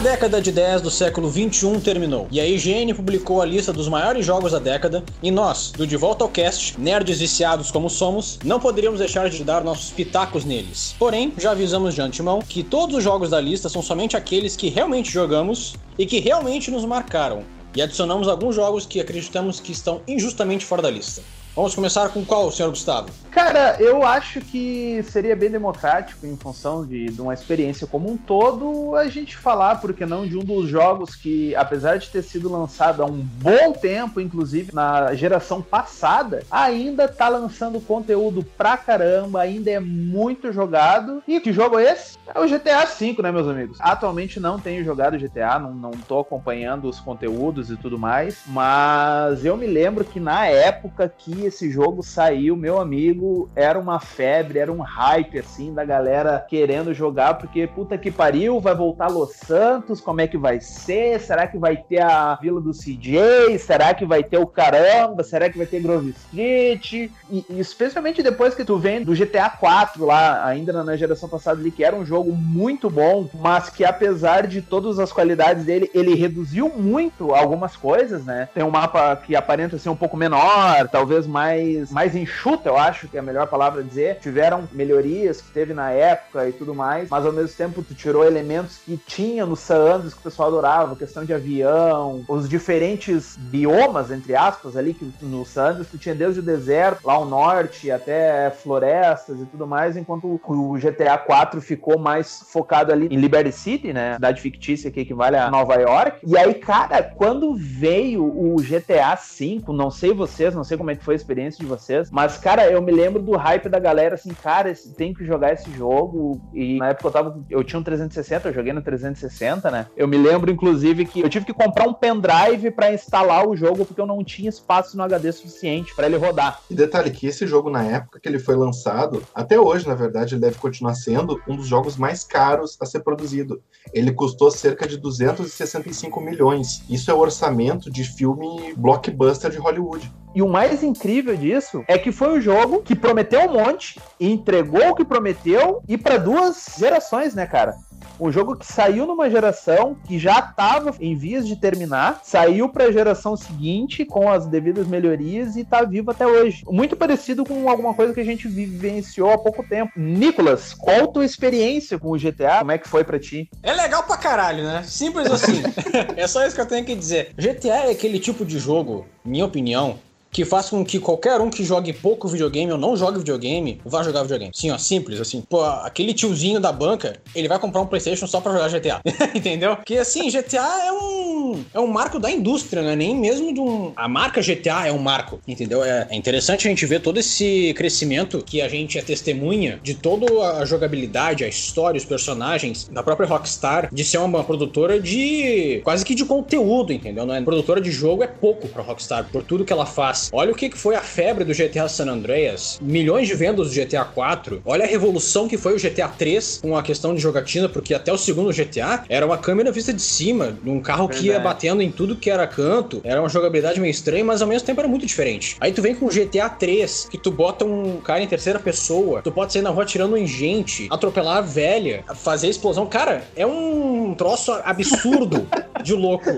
A década de 10 do século 21 terminou, e a IGN publicou a lista dos maiores jogos da década, e nós, do De Volta ao Cast, nerds viciados como somos, não poderíamos deixar de dar nossos pitacos neles. Porém, já avisamos de antemão que todos os jogos da lista são somente aqueles que realmente jogamos e que realmente nos marcaram, e adicionamos alguns jogos que acreditamos que estão injustamente fora da lista. Vamos começar com qual, senhor Gustavo? Cara, eu acho que seria bem democrático, em função de, de, uma experiência como um todo, a gente falar, porque não, de um dos jogos que, apesar de ter sido lançado há um bom tempo, inclusive na geração passada, ainda tá lançando conteúdo pra caramba, ainda é muito jogado. E que jogo é esse? É o GTA V, né, meus amigos? Atualmente não tenho jogado GTA, não, não tô acompanhando os conteúdos e tudo mais, mas eu me lembro que na época que esse jogo saiu, meu amigo, era uma febre, era um hype, assim, da galera querendo jogar, porque puta que pariu, vai voltar Los Santos, como é que vai ser? Será que vai ter a Vila do CJ? Será que vai ter o caramba? Será que vai ter Grove Street? E, e especialmente depois que tu vem do GTA 4 lá, ainda na geração passada ali, que era um jogo muito bom, mas que apesar de todas as qualidades dele, ele reduziu muito algumas coisas, né? Tem um mapa que aparenta ser um pouco menor, talvez mais, mais enxuta, eu acho que é a melhor palavra dizer. Tiveram melhorias que teve na época e tudo mais, mas ao mesmo tempo tu tirou elementos que tinha no San Andreas que o pessoal adorava, questão de avião, os diferentes biomas, entre aspas, ali, que no San Andreas tu tinha desde o deserto, lá ao norte, até florestas e tudo mais, enquanto o GTA 4 ficou mais focado ali em Liberty City, né, cidade fictícia que equivale a Nova York. E aí, cara, quando veio o GTA 5, não sei vocês, não sei como é que foi experiência de vocês. Mas, cara, eu me lembro do hype da galera assim, cara, tem que jogar esse jogo. E na época eu tava. Eu tinha um 360, eu joguei no 360, né? Eu me lembro, inclusive, que eu tive que comprar um pendrive para instalar o jogo, porque eu não tinha espaço no HD suficiente para ele rodar. E detalhe que esse jogo, na época que ele foi lançado, até hoje, na verdade, ele deve continuar sendo um dos jogos mais caros a ser produzido. Ele custou cerca de 265 milhões. Isso é o orçamento de filme blockbuster de Hollywood. E o mais incrível disso é que foi um jogo que prometeu um monte, entregou o que prometeu e para duas gerações, né, cara? Um jogo que saiu numa geração que já estava em vias de terminar, saiu para a geração seguinte com as devidas melhorias e está vivo até hoje. Muito parecido com alguma coisa que a gente vivenciou há pouco tempo. Nicolas, qual a tua experiência com o GTA? Como é que foi para ti? É legal pra caralho, né? Simples assim. é só isso que eu tenho que dizer. GTA é aquele tipo de jogo, minha opinião, que faz com que qualquer um que jogue pouco videogame ou não jogue videogame vá jogar videogame. Sim, ó, simples, assim. Pô, aquele tiozinho da banca, ele vai comprar um PlayStation só pra jogar GTA. Entendeu? Porque assim, GTA é um é um marco da indústria, né? Nem mesmo de um a marca GTA é um marco, entendeu? É, é interessante a gente ver todo esse crescimento que a gente é testemunha de toda a jogabilidade, a história, os personagens da própria Rockstar, de ser uma produtora de quase que de conteúdo, entendeu? Não é produtora de jogo é pouco pra Rockstar por tudo que ela faz Olha o que foi a febre do GTA San Andreas, milhões de vendas do GTA 4. Olha a revolução que foi o GTA 3 com a questão de jogatina, porque até o segundo GTA era uma câmera vista de cima, num carro Verdade. que ia batendo em tudo que era canto. Era uma jogabilidade meio estranha, mas ao mesmo tempo era muito diferente. Aí tu vem com o GTA 3, que tu bota um cara em terceira pessoa, tu pode sair na rua tirando em gente, atropelar a velha, fazer explosão. Cara, é um troço absurdo de louco.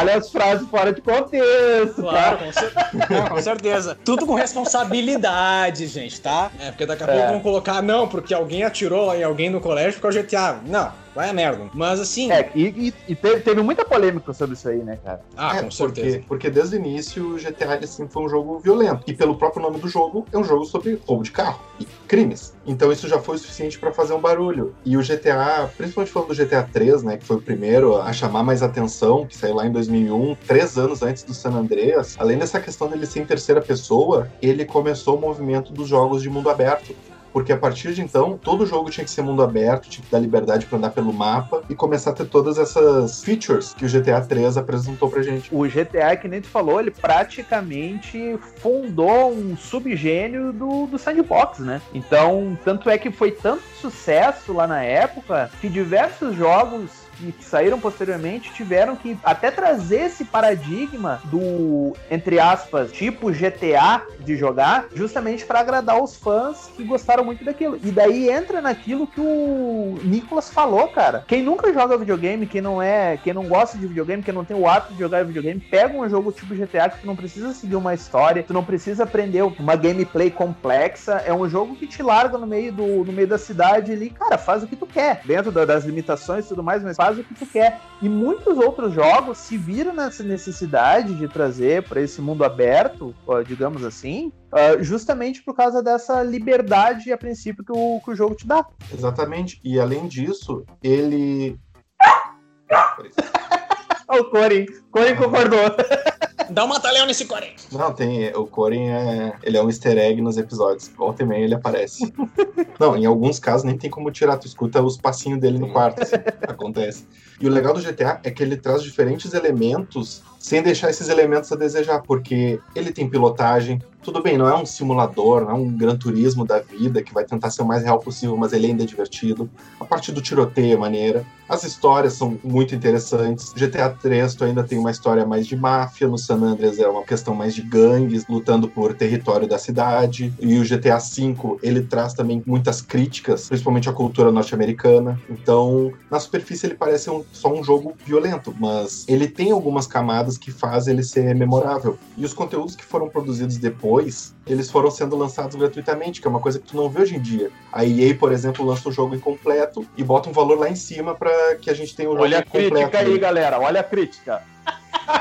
Olha as frases fora de contexto. Claro, com certeza. Com certeza. Tudo com responsabilidade, gente, tá? É, porque daqui a é. pouco vão colocar, não, porque alguém atirou em alguém no colégio porque é o GTA. Não. Vai a merda. Mas assim. É, e, e, e teve, teve, muita polêmica sobre isso aí, né, cara? Ah, é, com certeza. Porque, porque desde o início o GTA assim, foi um jogo violento. E pelo próprio nome do jogo, é um jogo sobre roubo de carro e crimes. Então isso já foi o suficiente para fazer um barulho. E o GTA, principalmente falando do GTA 3, né, que foi o primeiro a chamar mais atenção, que saiu lá em 2001, três anos antes do San Andreas, além dessa questão dele ser em terceira pessoa, ele começou o movimento dos jogos de mundo aberto porque a partir de então, todo jogo tinha que ser mundo aberto, tinha que dar liberdade para andar pelo mapa e começar a ter todas essas features que o GTA 3 apresentou pra gente. O GTA, que nem tu falou, ele praticamente fundou um subgênio do, do sandbox, né? Então, tanto é que foi tanto sucesso lá na época que diversos jogos que saíram posteriormente tiveram que até trazer esse paradigma do, entre aspas, tipo GTA de jogar, justamente para agradar os fãs que gostaram muito daquilo. E daí entra naquilo que o Nicolas falou, cara. Quem nunca joga videogame, quem não é, quem não gosta de videogame, quem não tem o hábito de jogar videogame, pega um jogo tipo GTA que tu não precisa seguir uma história, tu não precisa aprender uma gameplay complexa, é um jogo que te larga no meio do no meio da cidade ali, cara, faz o que tu quer, dentro das limitações e tudo mais, mas faz o que tu quer. E muitos outros jogos se viram nessa necessidade de trazer para esse mundo aberto, digamos assim, justamente por causa dessa liberdade a princípio que o, que o jogo te dá. Exatamente. E além disso, ele. o Corin. Corin concordou. Dá um mata-leão nesse Corin. Não, tem. O Corin é. Ele é um easter egg nos episódios. Volta e meia ele aparece. Não, em alguns casos nem tem como tirar. Tu escuta os passinhos dele no quarto. Assim, acontece. E o legal do GTA é que ele traz diferentes elementos sem deixar esses elementos a desejar, porque ele tem pilotagem, tudo bem, não é um simulador, não é um gran turismo da vida que vai tentar ser o mais real possível, mas ele ainda é divertido. A parte do tiroteio é maneira. As histórias são muito interessantes. GTA 3 tu ainda tem uma história mais de máfia, no San Andreas é uma questão mais de gangues lutando por território da cidade. E o GTA V, ele traz também muitas críticas, principalmente à cultura norte-americana. Então, na superfície ele parece um, só um jogo violento, mas ele tem algumas camadas que fazem ele ser memorável. E os conteúdos que foram produzidos depois eles foram sendo lançados gratuitamente, que é uma coisa que tu não vê hoje em dia. A EA, por exemplo, lança o jogo incompleto e bota um valor lá em cima para que a gente tenha o jogo Olha a crítica aí, galera. Olha a crítica.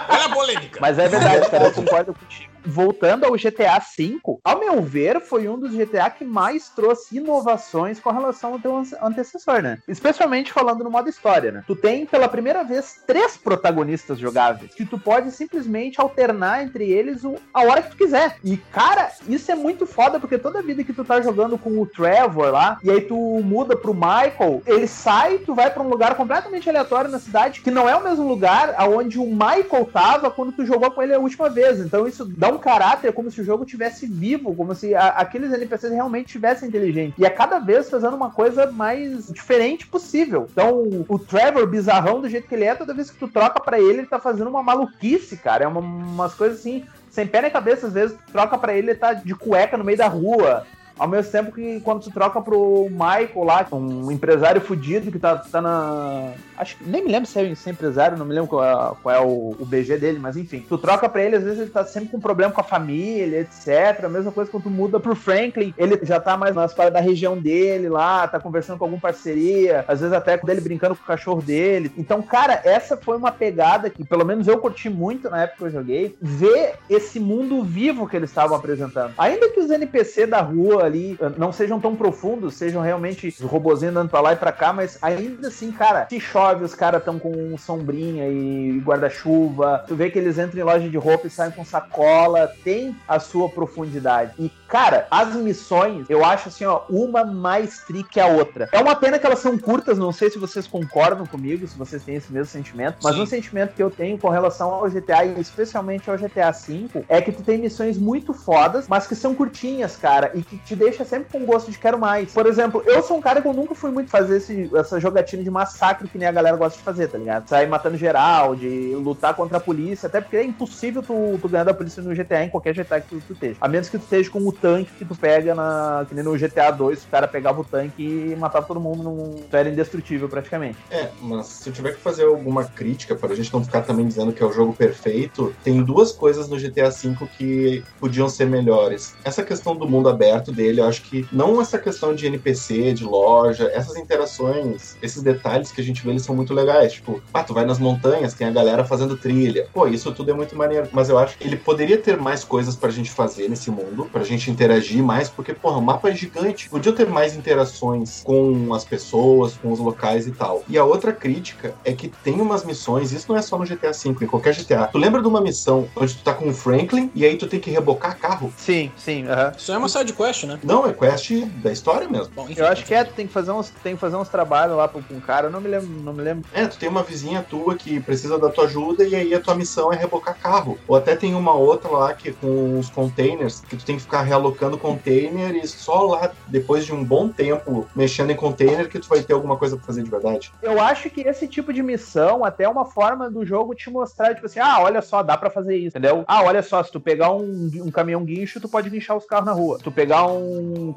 Olha a polêmica. Mas é verdade, cara. Eu concordo contigo voltando ao GTA V, ao meu ver, foi um dos GTA que mais trouxe inovações com relação ao teu antecessor, né? Especialmente falando no modo história, né? Tu tem pela primeira vez três protagonistas jogáveis que tu pode simplesmente alternar entre eles a hora que tu quiser. E cara, isso é muito foda porque toda vida que tu tá jogando com o Trevor lá e aí tu muda pro Michael, ele sai, tu vai para um lugar completamente aleatório na cidade que não é o mesmo lugar aonde o Michael tava quando tu jogou com ele a última vez. Então isso dá um um caráter como se o jogo tivesse vivo, como se a, aqueles NPCs realmente tivessem inteligente. E a cada vez fazendo uma coisa mais diferente possível. Então, o Trevor, bizarrão do jeito que ele é, toda vez que tu troca para ele, ele tá fazendo uma maluquice, cara. É uma, umas coisas assim, sem pé nem cabeça, às vezes, tu troca para ele, ele tá de cueca no meio da rua. Ao mesmo tempo que quando tu troca pro Michael lá, um empresário fudido que tá, tá na. Acho que nem me lembro se é, se é empresário, não me lembro qual é, qual é o, o, BG dele, mas enfim. Tu troca pra ele, às vezes ele tá sempre com problema com a família, etc. A mesma coisa quando tu muda pro Franklin, ele já tá mais nas paradas da região dele lá, tá conversando com alguma parceria, às vezes até com ele brincando com o cachorro dele. Então, cara, essa foi uma pegada que pelo menos eu curti muito na época que eu joguei, ver esse mundo vivo que eles estavam apresentando. Ainda que os NPC da rua ali eh, não sejam tão profundos, sejam realmente os robozinhos andando pra lá e pra cá, mas ainda assim, cara, se chove, os caras estão com sombrinha e guarda-chuva. Tu vê que eles entram em loja de roupa e saem com sacola, tem a sua profundidade. E, cara, as missões, eu acho assim, ó, uma mais tri que a outra. É uma pena que elas são curtas, não sei se vocês concordam comigo, se vocês têm esse mesmo sentimento, mas Sim. um sentimento que eu tenho com relação ao GTA e especialmente ao GTA V é que tu tem missões muito fodas, mas que são curtinhas, cara, e que te deixa sempre com gosto de quero mais. Por exemplo, eu sou um cara que eu nunca fui muito fazer esse, essa jogatina de massacre que nem a galera gosta de fazer, tá ligado? Sair matando geral, de lutar contra a polícia, até porque é impossível tu, tu ganhar da polícia no GTA em qualquer GTA que tu, tu esteja. A menos que tu esteja com o tanque que tu pega na. Que nem no GTA 2, o cara pegava o tanque e matava todo mundo num. Tu era indestrutível praticamente. É, mas se eu tiver que fazer alguma crítica, para a gente não ficar também dizendo que é o jogo perfeito, tem duas coisas no GTA V que podiam ser melhores. Essa questão do mundo aberto dele, eu acho que não essa questão de NPC, de loja, essas interações, esses detalhes que a gente vê, eles são muito legais. Tipo, ah, tu vai nas montanhas, tem a galera fazendo trilha. Pô, isso tudo é muito maneiro. Mas eu acho que ele poderia ter mais coisas pra gente fazer nesse mundo, pra gente interagir mais, porque, porra, o mapa é gigante. Podia ter mais interações com as pessoas, com os locais e tal. E a outra crítica é que tem umas missões, isso não é só no GTA V, em qualquer GTA. Tu lembra de uma missão onde tu tá com o Franklin e aí tu tem que rebocar carro? Sim, sim. Isso é uma side quest, né? Né? Não, é quest da história mesmo. Bom, enfim, eu acho que é, tu tem que fazer uns, tem que fazer uns trabalhos lá com um cara, eu não me lembro, não me lembro. É, tu tem uma vizinha tua que precisa da tua ajuda e aí a tua missão é rebocar carro. Ou até tem uma outra lá que com os containers, que tu tem que ficar realocando container e só lá, depois de um bom tempo mexendo em container, que tu vai ter alguma coisa pra fazer de verdade. Eu acho que esse tipo de missão até é uma forma do jogo te mostrar, tipo assim, ah, olha só, dá para fazer isso, entendeu? Ah, olha só, se tu pegar um, um caminhão guincho, tu pode guinchar os carros na rua. Se tu pegar um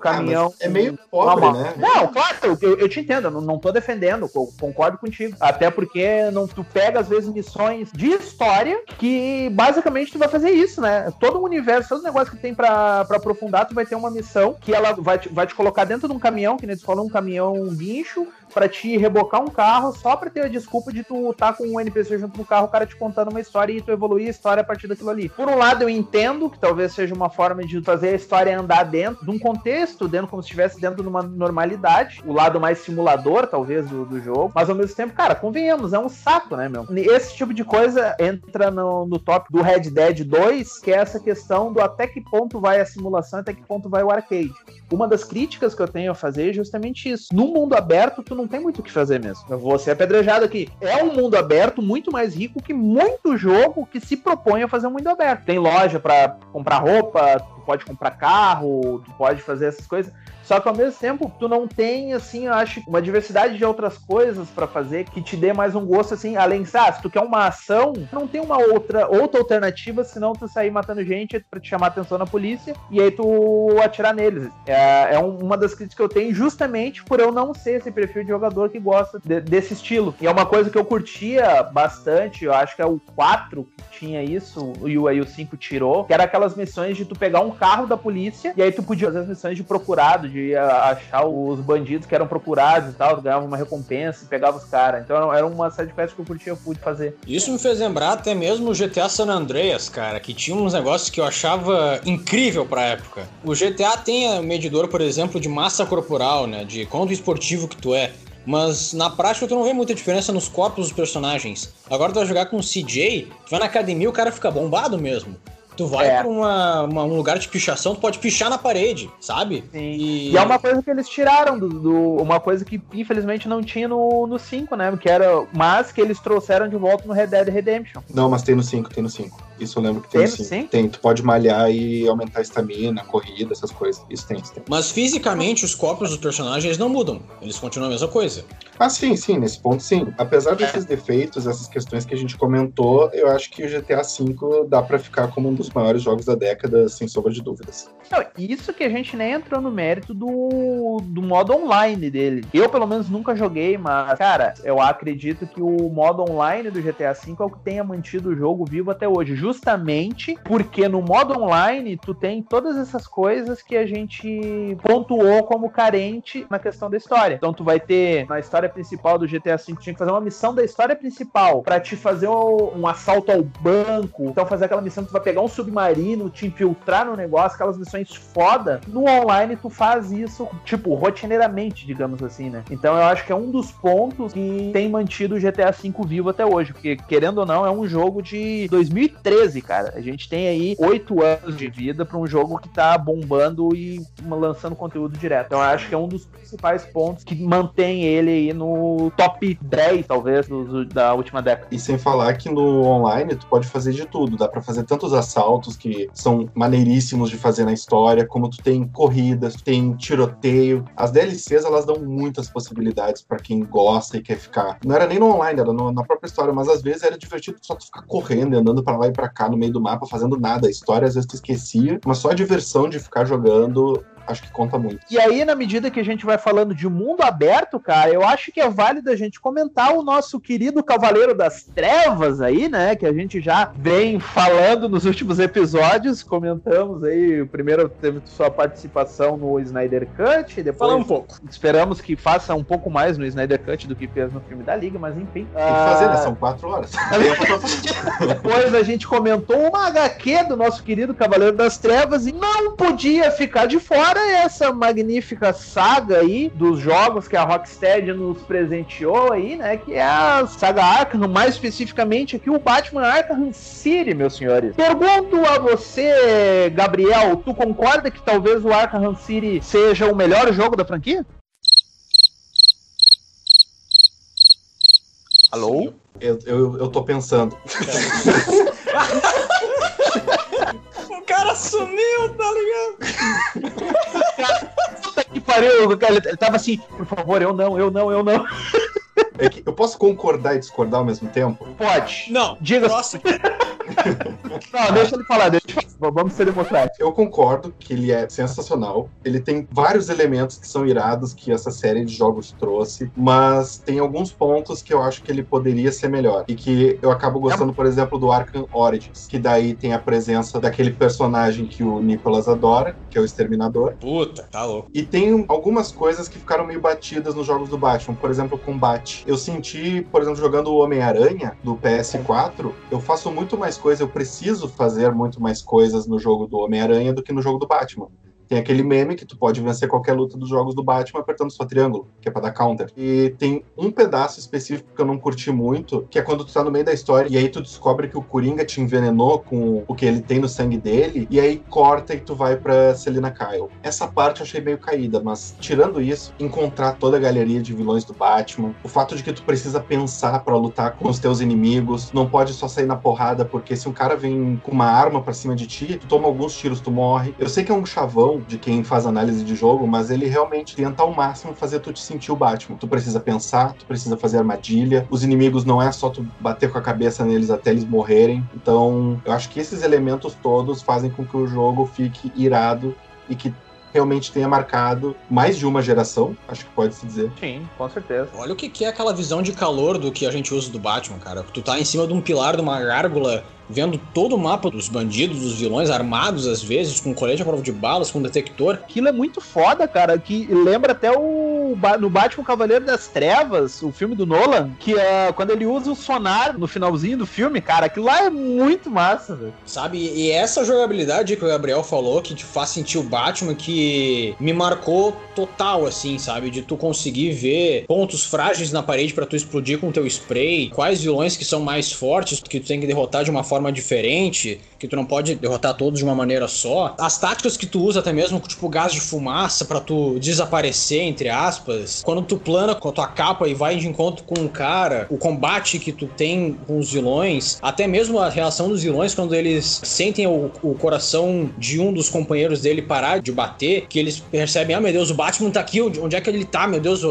caminhão. Ah, é meio pobre, normal. né? Não, claro, eu, eu te entendo, eu não, não tô defendendo, concordo contigo. Até porque não, tu pega, às vezes, missões de história que basicamente tu vai fazer isso, né? Todo o universo, todo o negócio que tem para aprofundar, tu vai ter uma missão que ela vai te, vai te colocar dentro de um caminhão, que nem tu falou, um caminhão guincho, para te rebocar um carro só pra ter a desculpa de tu tá com um NPC junto no carro, o cara te contando uma história e tu evoluir a história a partir daquilo ali. Por um lado, eu entendo que talvez seja uma forma de fazer a história andar dentro de um contexto, dentro como se estivesse dentro de uma normalidade, o lado mais simulador, talvez, do, do jogo, mas ao mesmo tempo, cara, convenhamos, é um saco, né, meu? Esse tipo de coisa entra no, no top do Red Dead 2, que é essa questão do até que ponto vai a simulação, até que ponto vai o arcade. Uma das críticas que eu tenho a fazer é justamente isso. No mundo aberto, tu não tem muito o que fazer mesmo. Eu vou ser apedrejado aqui. É um mundo aberto muito mais rico que muito jogo que se propõe a fazer um mundo aberto. Tem loja para comprar roupa, pode comprar carro, tu pode fazer essas coisas. Só que ao mesmo tempo, tu não tem, assim, eu acho, uma diversidade de outras coisas para fazer que te dê mais um gosto, assim, além de, ah, se tu quer uma ação, não tem uma outra, outra alternativa, senão tu sair matando gente para te chamar atenção na polícia e aí tu atirar neles. É, é uma das críticas que eu tenho justamente por eu não ser esse perfil de jogador que gosta de, desse estilo. E é uma coisa que eu curtia bastante, eu acho que é o 4 que tinha isso, e o, aí o 5 tirou, que era aquelas missões de tu pegar um carro da polícia e aí tu podia fazer as missões de procurado, de de achar os bandidos que eram procurados e tal, ganhava uma recompensa e pegava os caras. Então era uma série de quests que eu curtia pude fazer. Isso me fez lembrar até mesmo o GTA San Andreas, cara, que tinha uns negócios que eu achava incrível pra época. O GTA tem medidor, por exemplo, de massa corporal, né? De quanto esportivo que tu é. Mas na prática tu não vê muita diferença nos corpos dos personagens. Agora tu vai jogar com o CJ, tu vai na academia o cara fica bombado mesmo. Tu vai é. pra uma, uma, um lugar de pichação, tu pode pichar na parede, sabe? Sim. E... e é uma coisa que eles tiraram do, do, Uma coisa que infelizmente não tinha no, no 5, né? Que era. Mas que eles trouxeram de volta no Red Dead Redemption. Não, mas tem no 5, tem no 5. Isso eu lembro que tem, tem sim. Tem, tu pode malhar e aumentar a estamina, corrida, essas coisas. Isso tem, isso tem. Mas fisicamente os corpos dos personagens não mudam. Eles continuam a mesma coisa. Ah, sim, sim, nesse ponto sim. Apesar desses defeitos, essas questões que a gente comentou, eu acho que o GTA V dá para ficar como um dos maiores jogos da década, sem sombra de dúvidas. Não, isso que a gente nem entrou no mérito do, do modo online dele. Eu, pelo menos, nunca joguei, mas, cara, eu acredito que o modo online do GTA V é o que tenha mantido o jogo vivo até hoje justamente porque no modo online tu tem todas essas coisas que a gente pontuou como carente na questão da história. Então tu vai ter na história principal do GTA V tinha que fazer uma missão da história principal para te fazer um assalto ao banco. Então fazer aquela missão que tu vai pegar um submarino, te infiltrar no negócio, aquelas missões foda. No online tu faz isso tipo rotineiramente, digamos assim, né? Então eu acho que é um dos pontos que tem mantido o GTA V vivo até hoje, porque querendo ou não é um jogo de 2013 13, cara. A gente tem aí oito anos de vida para um jogo que tá bombando e lançando conteúdo direto. Então eu acho que é um dos principais pontos que mantém ele aí no top 10, talvez, do, da última década. E sem falar que no online tu pode fazer de tudo. Dá para fazer tantos assaltos que são maneiríssimos de fazer na história, como tu tem corridas, tu tem tiroteio. As DLCs, elas dão muitas possibilidades para quem gosta e quer ficar. Não era nem no online, era no, na própria história, mas às vezes era divertido só tu ficar correndo, andando para lá e para cá no meio do mapa fazendo nada. A história às vezes tu esquecia, mas só a diversão de ficar jogando acho que conta muito. E aí, na medida que a gente vai falando de mundo aberto, cara, eu acho que é válido a gente comentar o nosso querido Cavaleiro das Trevas aí, né? Que a gente já vem falando nos últimos episódios. Comentamos aí, o primeiro teve sua participação no Snyder Cut, depois. Fala um pouco. Esperamos que faça um pouco mais no Snyder Cut do que fez no filme da Liga, mas enfim. Tem que fazer, né? São quatro horas. depois a gente comentou uma HQ do nosso querido Cavaleiro das Trevas e não podia ficar de fora fora essa magnífica saga aí dos jogos que a Rocksteady nos presenteou aí, né? Que é a saga Arkham, mais especificamente aqui o Batman Arkham City, meus senhores. Pergunto a você, Gabriel, tu concorda que talvez o Arkham City seja o melhor jogo da franquia? Alô? Eu, eu, eu tô pensando. cara sumiu, tá ligado? Puta que pariu, ele tava assim, por favor, eu não, eu não, eu não. É que eu posso concordar e discordar ao mesmo tempo? Pode. Não. Diga. Próximo. Não, deixa ele falar, deixa ele falar. Vamos ser democráticos. Eu concordo que ele é sensacional. Ele tem vários elementos que são irados que essa série de jogos trouxe, mas tem alguns pontos que eu acho que ele poderia ser melhor. E que eu acabo gostando, por exemplo, do Arkham Origins, que daí tem a presença daquele personagem que o Nicolas adora, que é o Exterminador. Puta, tá louco. E tem algumas coisas que ficaram meio batidas nos jogos do Batman, por exemplo, o combate. Eu senti, por exemplo, jogando o Homem-Aranha do PS4, eu faço muito mais coisa, eu preciso fazer muito mais coisas no jogo do Homem-Aranha do que no jogo do Batman. Tem aquele meme que tu pode vencer qualquer luta dos jogos do Batman apertando só triângulo, que é pra dar counter. E tem um pedaço específico que eu não curti muito, que é quando tu tá no meio da história e aí tu descobre que o Coringa te envenenou com o que ele tem no sangue dele, e aí corta e tu vai pra Selina Kyle. Essa parte eu achei meio caída, mas tirando isso, encontrar toda a galeria de vilões do Batman, o fato de que tu precisa pensar para lutar com os teus inimigos, não pode só sair na porrada, porque se um cara vem com uma arma para cima de ti, tu toma alguns tiros, tu morre. Eu sei que é um chavão, de quem faz análise de jogo, mas ele realmente tenta ao máximo fazer tu te sentir o Batman. Tu precisa pensar, tu precisa fazer armadilha. Os inimigos não é só tu bater com a cabeça neles até eles morrerem. Então, eu acho que esses elementos todos fazem com que o jogo fique irado e que realmente tenha marcado mais de uma geração, acho que pode se dizer. Sim, com certeza. Olha o que é aquela visão de calor do que a gente usa do Batman, cara. Tu tá em cima de um pilar de uma gárgula vendo todo o mapa dos bandidos, dos vilões, armados às vezes, com colete à prova de balas, com detector. Aquilo é muito foda, cara, que lembra até o no Batman Cavaleiro das Trevas, o filme do Nolan, que é quando ele usa o sonar no finalzinho do filme, cara, aquilo lá é muito massa, velho. Sabe, e essa jogabilidade que o Gabriel falou, que te faz sentir o Batman, que me marcou total, assim, sabe, de tu conseguir ver pontos frágeis na parede para tu explodir com teu spray, quais vilões que são mais fortes, que tu tem que derrotar de uma forma forma diferente, que tu não pode derrotar todos de uma maneira só. As táticas que tu usa até mesmo, tipo gás de fumaça para tu desaparecer, entre aspas. Quando tu plana com a tua capa e vai de encontro com um cara, o combate que tu tem com os vilões, até mesmo a reação dos vilões quando eles sentem o, o coração de um dos companheiros dele parar de bater, que eles percebem, ah meu Deus, o Batman tá aqui, onde é que ele tá, meu Deus,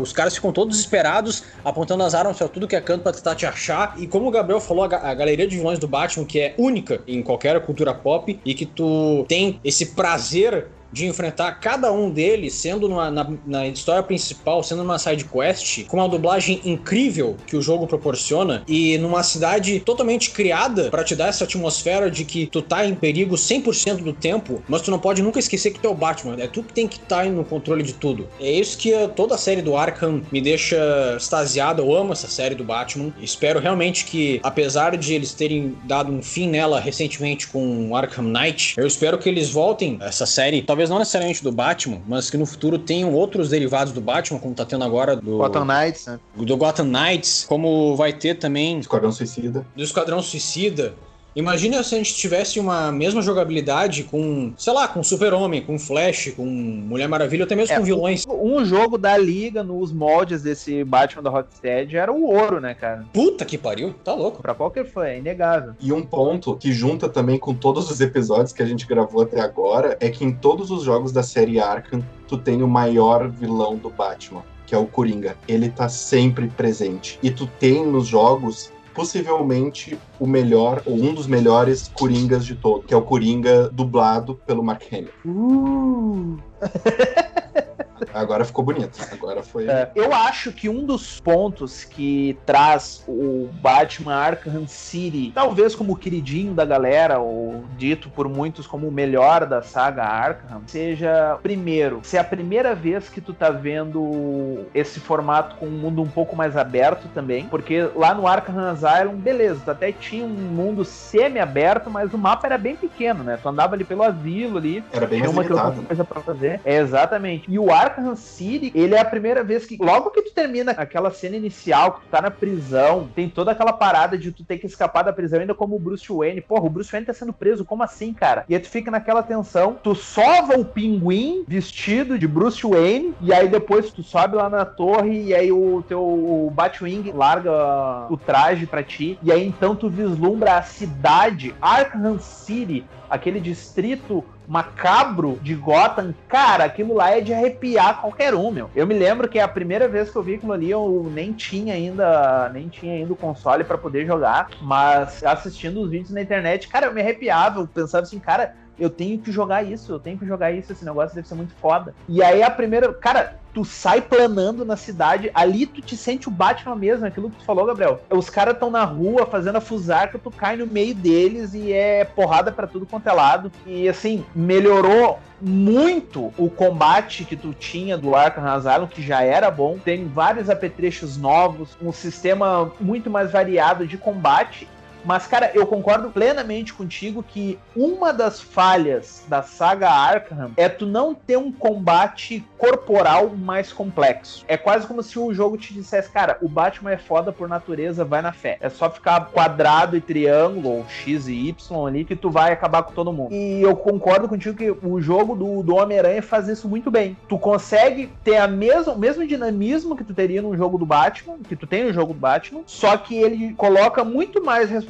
os caras ficam todos desesperados, apontando as armas pra tudo que é canto pra tentar te achar. E como o Gabriel falou, a, a galeria de vilões do Batman que é única em qualquer cultura pop e que tu tem esse prazer de enfrentar cada um deles, sendo numa, na, na, história principal, sendo numa side quest, com uma dublagem incrível que o jogo proporciona e numa cidade totalmente criada para te dar essa atmosfera de que tu tá em perigo 100% do tempo, mas tu não pode nunca esquecer que tu é o Batman, é tu que tem que estar tá no controle de tudo. É isso que toda a série do Arkham me deixa extasiado, eu amo essa série do Batman. Espero realmente que, apesar de eles terem dado um fim nela recentemente com Arkham Knight, eu espero que eles voltem essa série, talvez talvez não necessariamente do Batman, mas que no futuro tenham outros derivados do Batman, como tá tendo agora do. Gotham Knights, né? Do Gotham Knights, como vai ter também. Esquadrão Suicida. Do Esquadrão Suicida. Imagina se a gente tivesse uma mesma jogabilidade com, sei lá, com Super-Homem, com Flash, com Mulher Maravilha, até mesmo é, com vilões. Um jogo da liga nos moldes desse Batman da Rocksteady era o ouro, né, cara? Puta que pariu, tá louco. Pra qualquer fã, é inegável. E um ponto que junta também com todos os episódios que a gente gravou até agora é que em todos os jogos da série Arkham, tu tem o maior vilão do Batman que é o Coringa. Ele tá sempre presente. E tu tem nos jogos possivelmente o melhor, ou um dos melhores Coringas de todos, que é o Coringa dublado pelo Mark Hamill. Uh. Agora ficou bonito. Agora foi. É, eu acho que um dos pontos que traz o Batman Arkham City, talvez como queridinho da galera, ou dito por muitos como o melhor da saga Arkham seja, primeiro, se é a primeira vez que tu tá vendo esse formato com um mundo um pouco mais aberto também, porque lá no Arkham Asylum, beleza, tu até tinha um mundo semi-aberto, mas o mapa era bem pequeno, né? Tu andava ali pelo asilo ali, Era bem tinha uma limitado. coisa pra fazer. É, exatamente. E o Arkham City, ele é a primeira vez que, logo que tu termina aquela cena inicial, que tu tá na prisão, tem toda aquela parada de tu ter que escapar da prisão ainda como o Bruce Wayne. Porra, o Bruce Wayne tá sendo preso, como assim, cara? E aí tu fica naquela tensão, tu sova o pinguim vestido de Bruce Wayne, e aí depois tu sobe lá na torre, e aí o teu o Batwing larga o traje pra ti, e aí então tu vislumbra a cidade, Arkham City, aquele distrito macabro de Gotham, cara, aquilo lá é de arrepiar qualquer um, meu. Eu me lembro que a primeira vez que eu vi aquilo ali, eu nem tinha ainda, nem tinha ainda o console pra poder jogar, mas assistindo os vídeos na internet, cara, eu me arrepiava, eu pensava assim, cara, eu tenho que jogar isso, eu tenho que jogar isso, esse negócio deve ser muito foda. E aí a primeira, cara, tu sai planando na cidade, ali tu te sente o Batman mesmo, aquilo que tu falou, Gabriel. Os caras estão na rua fazendo a fusarca, tu cai no meio deles e é porrada pra tudo quanto é lado. E assim, melhorou muito o combate que tu tinha do Arkham Asylum, que já era bom. Tem vários apetrechos novos, um sistema muito mais variado de combate. Mas, cara, eu concordo plenamente contigo que uma das falhas da saga Arkham é tu não ter um combate corporal mais complexo. É quase como se o jogo te dissesse, cara, o Batman é foda por natureza, vai na fé. É só ficar quadrado e triângulo, ou X e Y ali, que tu vai acabar com todo mundo. E eu concordo contigo que o jogo do, do Homem-Aranha faz isso muito bem. Tu consegue ter a mesma, o mesmo dinamismo que tu teria num jogo do Batman, que tu tem no jogo do Batman, só que ele coloca muito mais responsabilidade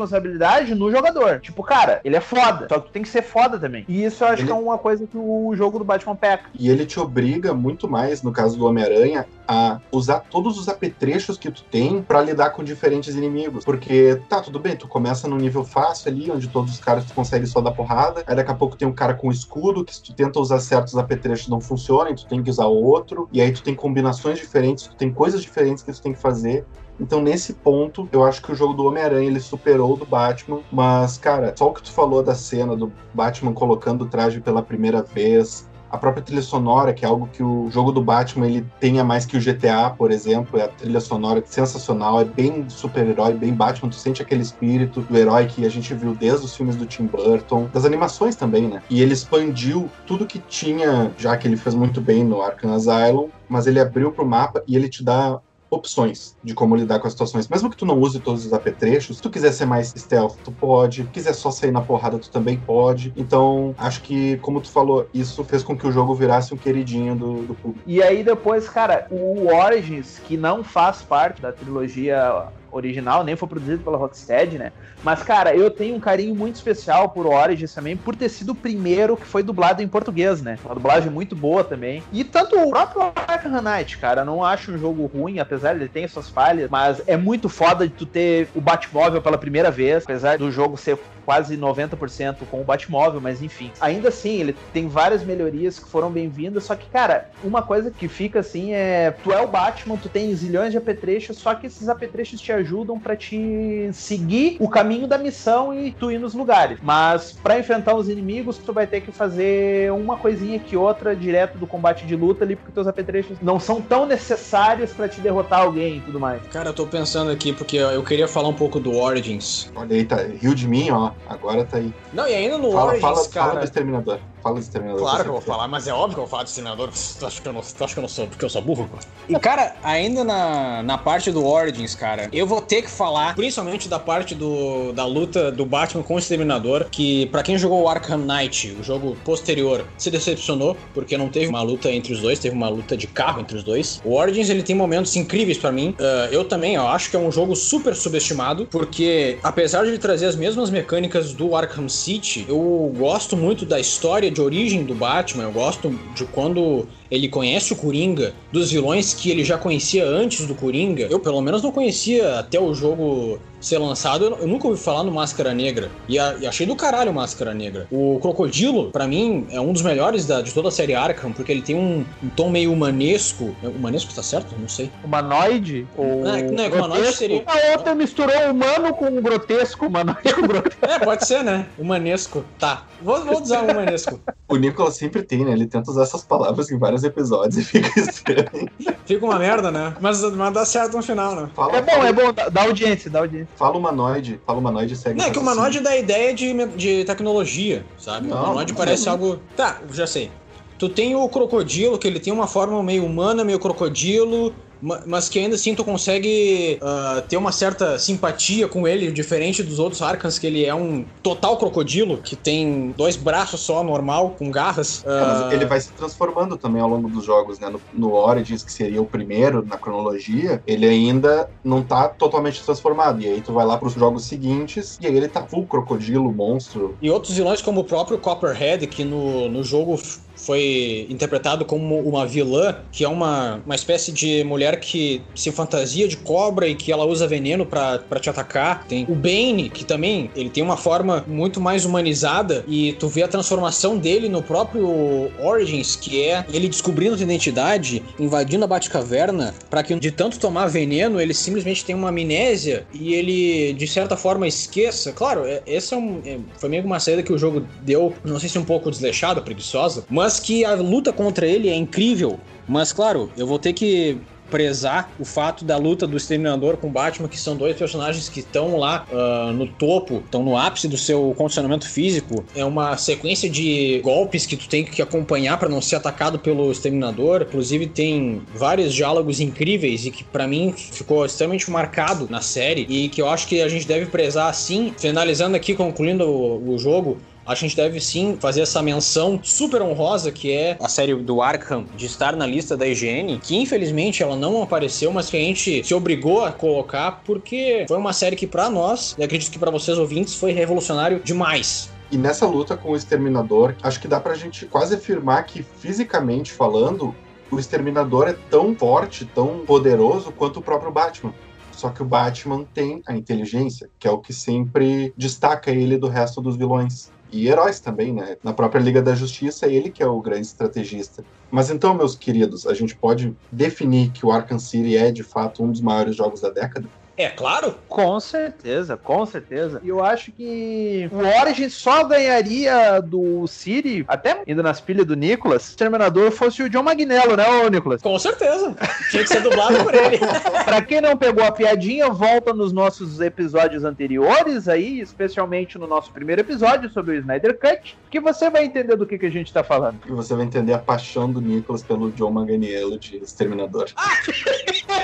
no jogador. Tipo, cara, ele é foda, só que tu tem que ser foda também. E isso eu acho Ele- que é uma coisa que o jogo do Batman peca. E ele te obriga muito mais, no caso do Homem-Aranha, a usar todos os apetrechos que tu tem pra lidar com diferentes inimigos. Porque, tá, tudo bem, tu começa num nível fácil ali, onde todos os caras tu consegue só dar porrada. Aí daqui a pouco tem um cara com escudo, que se tu tenta usar certos apetrechos não funcionam, e tu tem que usar outro. E aí tu tem combinações diferentes, tu tem coisas diferentes que tu tem que fazer. Então, nesse ponto, eu acho que o jogo do Homem-Aranha ele superou o do Batman. Mas, cara, só o que tu falou da cena do Batman colocando o traje pela primeira vez, a própria trilha sonora, que é algo que o jogo do Batman ele tenha mais que o GTA, por exemplo, é a trilha sonora sensacional, é bem super-herói, bem Batman, tu sente aquele espírito do herói que a gente viu desde os filmes do Tim Burton, das animações também, né? E ele expandiu tudo que tinha, já que ele fez muito bem no Arkham Asylum, mas ele abriu pro mapa e ele te dá opções de como lidar com as situações. Mesmo que tu não use todos os apetrechos, se tu quiser ser mais stealth, tu pode. Se quiser só sair na porrada, tu também pode. Então, acho que, como tu falou, isso fez com que o jogo virasse um queridinho do, do público. E aí depois, cara, o Origins, que não faz parte da trilogia original, nem foi produzido pela Rocksteady, né? Mas, cara, eu tenho um carinho muito especial por Origins também, por ter sido o primeiro que foi dublado em português, né? Uma dublagem muito boa também. E tanto o próprio Arkham Knight, cara, não acho um jogo ruim, apesar de ele ter suas falhas, mas é muito foda de tu ter o Batmóvel pela primeira vez, apesar do jogo ser quase 90% com o Batmóvel, mas enfim. Ainda assim, ele tem várias melhorias que foram bem-vindas, só que, cara, uma coisa que fica assim é, tu é o Batman, tu tem zilhões de apetrechos, só que esses apetrechos te ajudam pra te seguir o caminho da missão e tu ir nos lugares. Mas pra enfrentar os inimigos, tu vai ter que fazer uma coisinha que outra direto do combate de luta ali, porque teus apetrechos não são tão necessários pra te derrotar alguém e tudo mais. Cara, eu tô pensando aqui porque eu queria falar um pouco do Origins. Olha aí, tá, riu de mim, ó. Agora tá aí. Não, e ainda no Fala, Origins, fala, cara. fala do Exterminador. Fala do Exterminador. Claro que eu vou falar, mas é óbvio que eu vou falar do Exterminador. Tu acha que eu não, tu acha que eu não sou, porque eu sou burro, pô? E, cara, ainda na, na parte do Origins, cara, eu vou ter que falar, principalmente da parte do, da luta do Batman com o Exterminador, que pra quem jogou o Arkham Knight, o jogo posterior, se decepcionou, porque não teve uma luta entre os dois, teve uma luta de carro entre os dois. O Origins, ele tem momentos incríveis pra mim. Ah, eu também, eu acho que é um jogo super subestimado, porque apesar de ele trazer as mesmas mecânicas do Arkham City, eu gosto muito da história de origem do Batman, eu gosto de quando ele conhece o Coringa dos vilões que ele já conhecia antes do Coringa. Eu, pelo menos, não conhecia até o jogo ser lançado, eu, nunca ouvi falar no Máscara Negra. E, a, e achei do caralho Máscara Negra. O Crocodilo, para mim, é um dos melhores da, de toda a série Arkham, porque ele tem um, um tom meio humanesco. É, humanesco tá certo? Não sei. Humanoide? Ou não, é, não, é humanoide seria. A outra misturou humano com grotesco, humanoide com grotesco. é, pode ser, né? Humanesco. Tá. Vou, vou usar o humanesco. o Nicolas sempre tem, né? Ele tenta usar essas palavras em vários episódios e fica estranho. fica uma merda, né? Mas, mas dá certo no final, né? Fala, é bom, fala. é bom. Dá audiência, dá audiência. Fala humanoide, fala humanoide segue. Não, é que o humanoide dá ideia de, de tecnologia, sabe? Não, o humanoide parece não. algo. Tá, já sei. Tu tem o crocodilo, que ele tem uma forma meio humana, meio crocodilo, mas que ainda assim tu consegue uh, ter uma certa simpatia com ele, diferente dos outros Arkans, que ele é um total crocodilo, que tem dois braços só, normal, com garras. Uh... É, mas ele vai se transformando também ao longo dos jogos, né? No, no Origins, que seria o primeiro na cronologia, ele ainda não tá totalmente transformado. E aí tu vai lá pros jogos seguintes, e aí ele tá full crocodilo, monstro. E outros vilões, como o próprio Copperhead, que no, no jogo foi interpretado como uma vilã, que é uma, uma espécie de mulher que se fantasia de cobra e que ela usa veneno para te atacar. Tem o Bane, que também ele tem uma forma muito mais humanizada e tu vê a transformação dele no próprio Origins, que é ele descobrindo sua identidade, invadindo a Batcaverna, para que de tanto tomar veneno, ele simplesmente tem uma amnésia e ele de certa forma esqueça. Claro, é, esse é um é, foi meio que uma saída que o jogo deu, não sei se um pouco desleixada, preguiçosa, mas mas que a luta contra ele é incrível. Mas claro, eu vou ter que prezar o fato da luta do Exterminador com Batman, que são dois personagens que estão lá uh, no topo, estão no ápice do seu condicionamento físico. É uma sequência de golpes que tu tem que acompanhar para não ser atacado pelo Exterminador. Inclusive tem vários diálogos incríveis e que para mim ficou extremamente marcado na série e que eu acho que a gente deve prezar assim. Finalizando aqui, concluindo o, o jogo, a gente deve sim fazer essa menção super honrosa que é a série do Arkham de estar na lista da IGN, que infelizmente ela não apareceu, mas que a gente se obrigou a colocar porque foi uma série que para nós, e acredito que para vocês ouvintes, foi revolucionário demais. E nessa luta com o Exterminador, acho que dá pra gente quase afirmar que, fisicamente falando, o Exterminador é tão forte, tão poderoso quanto o próprio Batman. Só que o Batman tem a inteligência, que é o que sempre destaca ele do resto dos vilões e heróis também, né? Na própria Liga da Justiça, é ele que é o grande estrategista. Mas então, meus queridos, a gente pode definir que o Arkham City é de fato um dos maiores jogos da década? É claro. Com certeza, com certeza. E eu acho que o Origin só ganharia do Siri, até indo nas pilhas do Nicolas, se o Terminador fosse o John Magnello, né, ô Nicolas? Com certeza. Tinha que ser dublado por ele. pra quem não pegou a piadinha, volta nos nossos episódios anteriores aí, especialmente no nosso primeiro episódio sobre o Snyder Cut, que você vai entender do que, que a gente tá falando. E você vai entender a paixão do Nicolas pelo John Maganiello de Exterminador.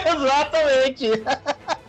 Exatamente.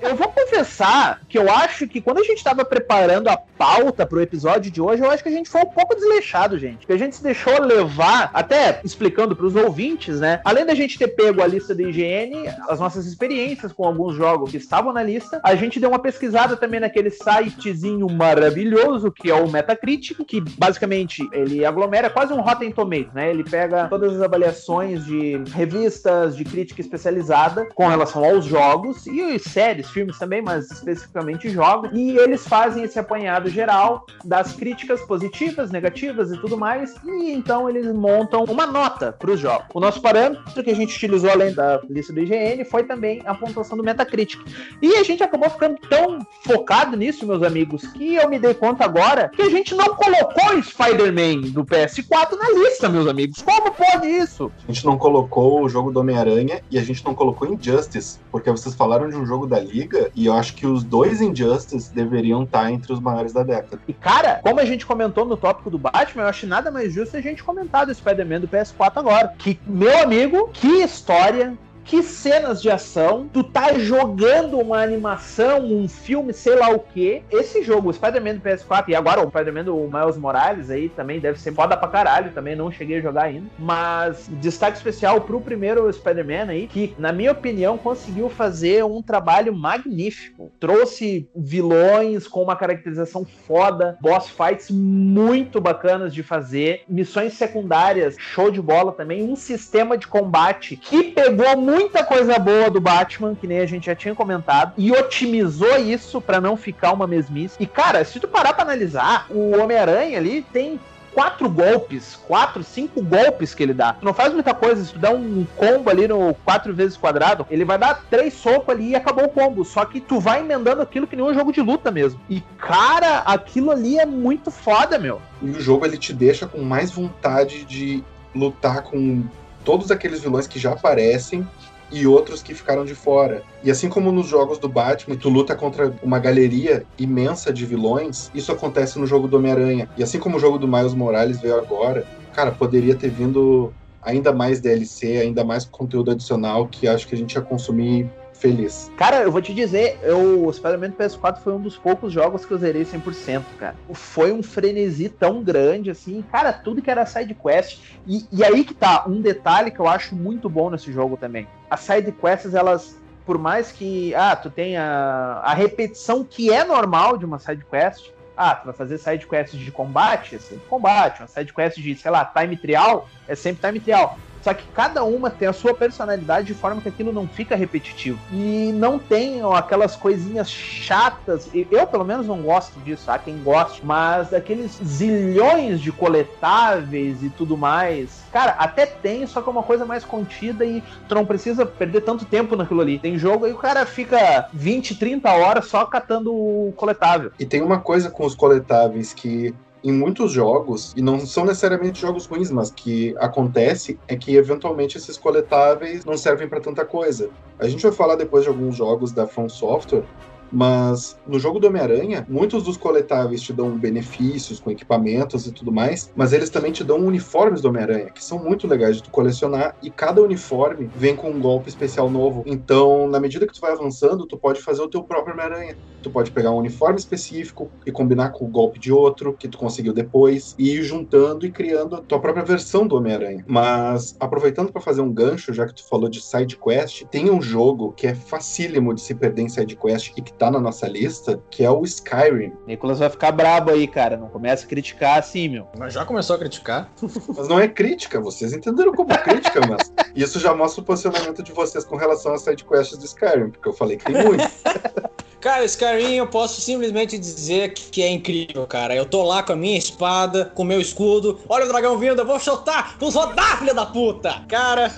Eu vou confessar que eu acho que quando a gente estava preparando a pauta pro episódio de hoje, eu acho que a gente foi um pouco desleixado, gente. Que a gente se deixou levar, até explicando para os ouvintes, né? Além da gente ter pego a lista da IGN, as nossas experiências com alguns jogos que estavam na lista, a gente deu uma pesquisada também naquele sitezinho maravilhoso que é o Metacritic, que basicamente ele aglomera quase um Rotten Tomatoes, né? Ele pega todas as avaliações de revistas, de crítica especializada com relação aos jogos e séries, filmes também, mas especificamente jogos, e eles fazem esse apanhado geral das críticas positivas, negativas e tudo mais, e então eles montam uma nota para os jogos. O nosso parâmetro que a gente utilizou além da lista do IGN foi também a pontuação do Metacritic. E a gente acabou ficando tão focado nisso, meus amigos, que eu me dei conta agora que a gente não colocou Spider-Man do PS4 na lista, meus amigos. Como pode isso? A gente não colocou o jogo do Homem-Aranha e a gente não colocou Injustice, porque vocês falaram de um jogo da Liga e eu acho que os dois Injustice deveriam estar entre os maiores da década. E cara, como a gente comentou no tópico do Batman, eu acho nada mais justo a gente comentar do Spider-Man do PS4 agora. Que, meu amigo, que história, que cenas de ação, tu tá jogando uma animação, um filme, sei lá o que. Esse jogo, o Spider-Man do PS4 e agora o Spider-Man do Miles Morales aí também deve ser foda pra caralho, também não cheguei a jogar ainda. Mas destaque especial pro primeiro Spider-Man aí, que na minha opinião conseguiu fazer um trabalho magnífico. Trouxe vilões com uma caracterização foda, boss fights muito bacanas de fazer, missões secundárias, show de bola também, um sistema de combate que pegou muita coisa boa do Batman, que nem a gente já tinha comentado, e otimizou isso para não ficar uma mesmice. E cara, se tu parar pra analisar, o Homem-Aranha ali tem quatro golpes, quatro, cinco golpes que ele dá. Tu não faz muita coisa, se tu dá um combo ali no quatro vezes quadrado, ele vai dar três socos ali e acabou o combo. Só que tu vai emendando aquilo que nem um jogo de luta mesmo. E cara, aquilo ali é muito foda, meu. E o jogo ele te deixa com mais vontade de lutar com todos aqueles vilões que já aparecem e outros que ficaram de fora. E assim como nos jogos do Batman, tu luta contra uma galeria imensa de vilões, isso acontece no jogo do Homem-Aranha. E assim como o jogo do Miles Morales veio agora, cara, poderia ter vindo ainda mais DLC, ainda mais conteúdo adicional que acho que a gente ia consumir feliz. Cara, eu vou te dizer, eu, o Spider-Man PS4 foi um dos poucos jogos que eu zerei 100%, cara. Foi um frenesi tão grande, assim, cara, tudo que era side quest. E, e aí que tá, um detalhe que eu acho muito bom nesse jogo também. As side quests, elas por mais que ah, tu tenha a repetição que é normal de uma side quest, ah, tu vai fazer side quest de combate, é sempre combate, uma side quest de, sei lá, time trial, é sempre time trial. Só que cada uma tem a sua personalidade de forma que aquilo não fica repetitivo. E não tem ó, aquelas coisinhas chatas. Eu, pelo menos, não gosto disso. Há quem goste. Mas aqueles zilhões de coletáveis e tudo mais. Cara, até tem, só que é uma coisa mais contida e tu não precisa perder tanto tempo naquilo ali. Tem jogo aí o cara fica 20, 30 horas só catando o coletável. E tem uma coisa com os coletáveis que em muitos jogos, e não são necessariamente jogos ruins, mas que acontece é que eventualmente esses coletáveis não servem para tanta coisa. A gente vai falar depois de alguns jogos da From Software mas no jogo do Homem-Aranha, muitos dos coletáveis te dão benefícios com equipamentos e tudo mais, mas eles também te dão uniformes do Homem-Aranha, que são muito legais de tu colecionar, e cada uniforme vem com um golpe especial novo. Então, na medida que tu vai avançando, tu pode fazer o teu próprio Homem-Aranha. Tu pode pegar um uniforme específico e combinar com o golpe de outro que tu conseguiu depois, e ir juntando e criando a tua própria versão do Homem-Aranha. Mas, aproveitando para fazer um gancho, já que tu falou de side quest, tem um jogo que é facílimo de se perder em side quest e que tá na nossa lista, que é o Skyrim. Nicolas vai ficar brabo aí, cara. Não começa a criticar assim, meu. Mas já começou a criticar. Mas não é crítica, vocês entenderam como crítica, mas isso já mostra o posicionamento de vocês com relação às sidequests do Skyrim, porque eu falei que tem muito. Cara, Skyrim eu posso simplesmente dizer que é incrível, cara. Eu tô lá com a minha espada, com o meu escudo. Olha o dragão vindo, eu vou chutar! Vamos rodar, filha da puta! Cara.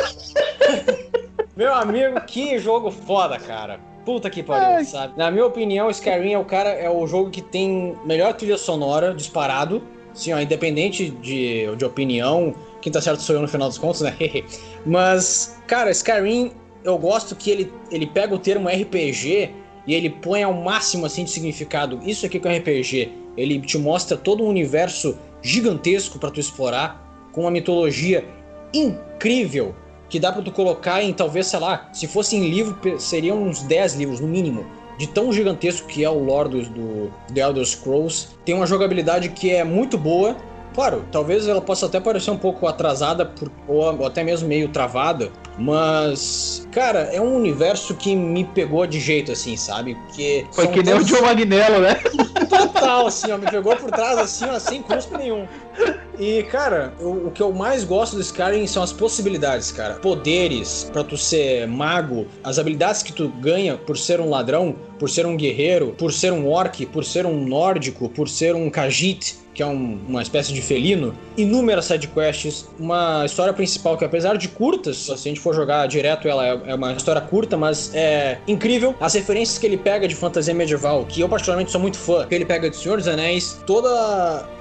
meu amigo, que jogo foda, cara. Puta que pariu, Ai. sabe? Na minha opinião, Skyrim é o cara, é o jogo que tem melhor trilha sonora disparado. Sim, ó, independente de, de opinião, quem tá certo sou eu no final dos contos, né? Mas, cara, Skyrim, eu gosto que ele, ele pega o termo RPG e ele põe ao máximo assim de significado. Isso aqui que é um RPG. Ele te mostra todo um universo gigantesco para tu explorar, com uma mitologia incrível que dá para tu colocar em talvez, sei lá, se fosse em livro, seriam uns 10 livros no mínimo. De tão gigantesco que é o lore do, do The Elder Scrolls. Tem uma jogabilidade que é muito boa. Claro, talvez ela possa até parecer um pouco atrasada por, ou, ou até mesmo meio travada, mas, cara, é um universo que me pegou de jeito, assim, sabe? Porque. Foi que nem o Joe Magnello, né? Total, assim, ó, me pegou por trás, assim, ó, sem custo nenhum. E, cara, o, que eu mais gosto do Skyrim são as possibilidades, cara. Poderes para tu ser mago, as habilidades que tu ganha por ser um ladrão, por ser um guerreiro, por ser um orc, por ser um nórdico, por ser um khajiit que é um, uma espécie de felino, inúmeras sidequests, uma história principal que apesar de curtas, se a gente for jogar direto, ela é, é uma história curta, mas é incrível. As referências que ele pega de fantasia medieval, que eu particularmente sou muito fã, que ele pega de Senhor dos Anéis, todo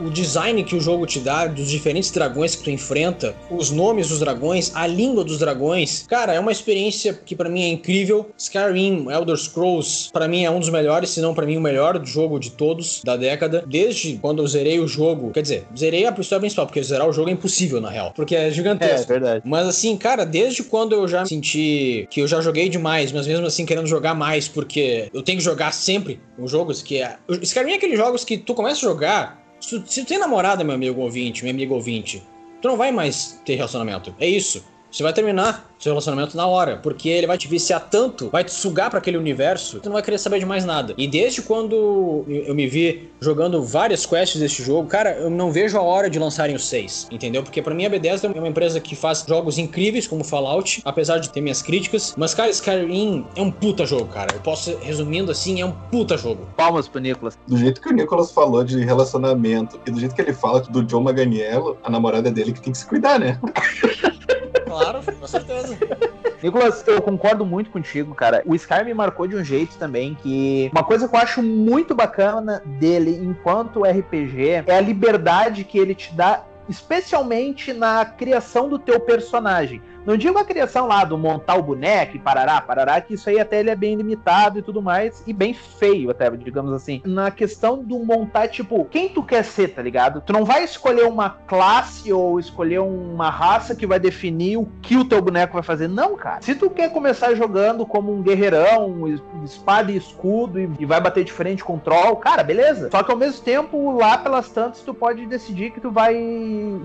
o design que o jogo te dá, dos diferentes dragões que tu enfrenta, os nomes dos dragões, a língua dos dragões, cara, é uma experiência que para mim é incrível. Skyrim, Elder Scrolls, para mim é um dos melhores, se não para mim o melhor jogo de todos da década. Desde quando eu zerei o jogo. Quer dizer, zerei a história principal, porque zerar o jogo é impossível, na real. Porque é É, gigantesco. verdade. Mas assim, cara, desde quando eu já senti que eu já joguei demais, mas mesmo assim querendo jogar mais, porque eu tenho que jogar sempre os jogos que é. Skyrim é aqueles jogos que tu começa a jogar. Se tu, se tu tem namorada, meu amigo ouvinte, meu amigo ouvinte, tu não vai mais ter relacionamento. É isso. Você vai terminar seu relacionamento na hora, porque ele vai te viciar tanto, vai te sugar pra aquele universo, tu não vai querer saber de mais nada. E desde quando eu me vi jogando várias quests desse jogo, cara, eu não vejo a hora de lançarem os seis, entendeu? Porque pra mim a Bethesda é uma empresa que faz jogos incríveis como Fallout, apesar de ter minhas críticas, mas cara, Skyrim é um puta jogo, cara. Eu posso resumindo assim, é um puta jogo. Palmas pro Nicolas. Do jeito que o Nicolas falou de relacionamento e do jeito que ele fala do John Maganiello, a namorada dele que tem que se cuidar, né? Claro, com certeza. Nicolas, eu concordo muito contigo, cara. O Sky me marcou de um jeito também que uma coisa que eu acho muito bacana dele enquanto RPG é a liberdade que ele te dá, especialmente na criação do teu personagem. Não digo a criação lá do montar o boneco parará, parará, que isso aí até ele é bem limitado e tudo mais, e bem feio até, digamos assim. Na questão do montar, tipo, quem tu quer ser, tá ligado? Tu não vai escolher uma classe ou escolher uma raça que vai definir o que o teu boneco vai fazer. Não, cara. Se tu quer começar jogando como um guerreirão, espada e escudo, e, e vai bater de frente com o troll, cara, beleza. Só que ao mesmo tempo, lá pelas tantas, tu pode decidir que tu vai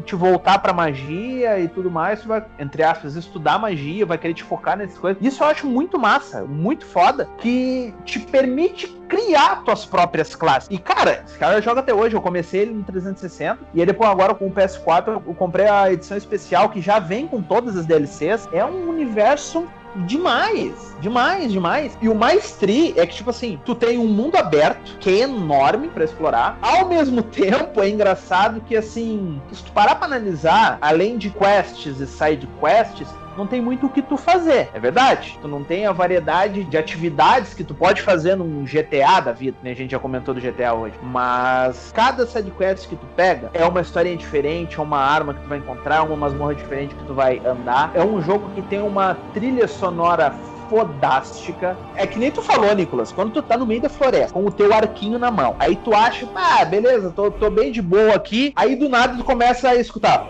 te voltar pra magia e tudo mais, tu vai, entre aspas, estudar magia, vai querer te focar nessas coisas. Isso eu acho muito massa, muito foda, que te permite criar tuas próprias classes. E, cara, esse cara joga até hoje. Eu comecei ele no 360. E aí depois, agora com o PS4, eu comprei a edição especial que já vem com todas as DLCs. É um universo demais, demais, demais. E o mais tri é que, tipo assim, tu tem um mundo aberto, que é enorme para explorar. Ao mesmo tempo, é engraçado que, assim, se tu parar pra analisar, além de quests e side quests, não tem muito o que tu fazer, é verdade? Tu não tem a variedade de atividades que tu pode fazer num GTA da vida, né? A gente já comentou do GTA hoje. Mas cada sidequest que tu pega é uma historinha diferente, é uma arma que tu vai encontrar, é uma masmorra diferente que tu vai andar. É um jogo que tem uma trilha sonora fodástica. É que nem tu falou, Nicolas, quando tu tá no meio da floresta, com o teu arquinho na mão, aí tu acha, ah, beleza, tô, tô bem de boa aqui, aí do nada tu começa a escutar.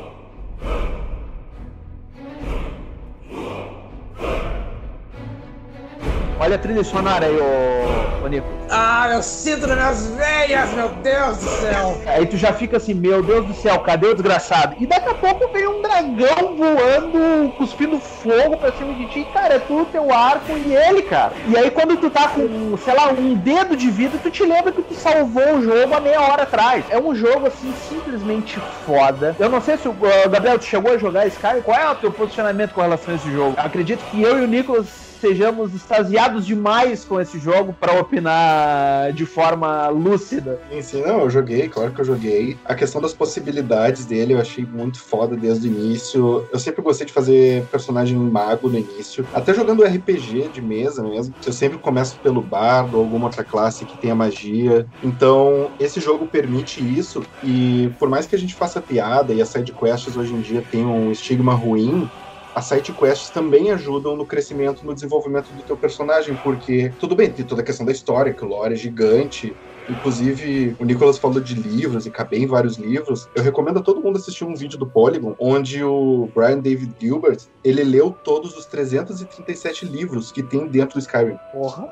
Thank you. Olha a trilha sonora aí, ô, ô Nico. Ah, eu sinto nas minhas veias, meu Deus do céu. Aí tu já fica assim, meu Deus do céu, cadê o desgraçado? E daqui a pouco vem um dragão voando, cuspindo fogo pra cima de ti. Cara, é tu, teu arco e ele, cara. E aí quando tu tá com, sei lá, um dedo de vida, tu te lembra que tu salvou o jogo há meia hora atrás. É um jogo, assim, simplesmente foda. Eu não sei se o uh, Gabriel, tu chegou a jogar Sky? Qual é o teu posicionamento com relação a esse jogo? Eu acredito que eu e o Nicolas sejamos extasiados demais com esse jogo para opinar de forma lúcida. Sim, sim, não, eu joguei, claro que eu joguei. A questão das possibilidades dele eu achei muito foda desde o início. Eu sempre gostei de fazer personagem mago no início. Até jogando RPG de mesa mesmo. Eu sempre começo pelo bardo ou alguma outra classe que tenha magia. Então, esse jogo permite isso. E por mais que a gente faça piada e as sidequests hoje em dia tenham um estigma ruim, as sidequests também ajudam no crescimento, no desenvolvimento do teu personagem, porque tudo bem, tem toda a questão da história, que o lore é gigante. Inclusive, o Nicolas falou de livros e acabei em vários livros. Eu recomendo a todo mundo assistir um vídeo do Polygon, onde o Brian David Gilbert, ele leu todos os 337 livros que tem dentro do Skyrim.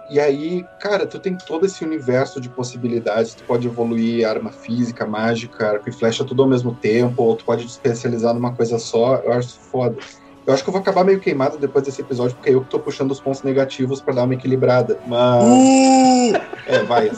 E aí, cara, tu tem todo esse universo de possibilidades. Tu pode evoluir arma física, mágica, arco e flecha tudo ao mesmo tempo, ou tu pode te especializar numa coisa só. Eu acho foda. Eu acho que eu vou acabar meio queimado depois desse episódio, porque eu que tô puxando os pontos negativos pra dar uma equilibrada. Mas. É, vai.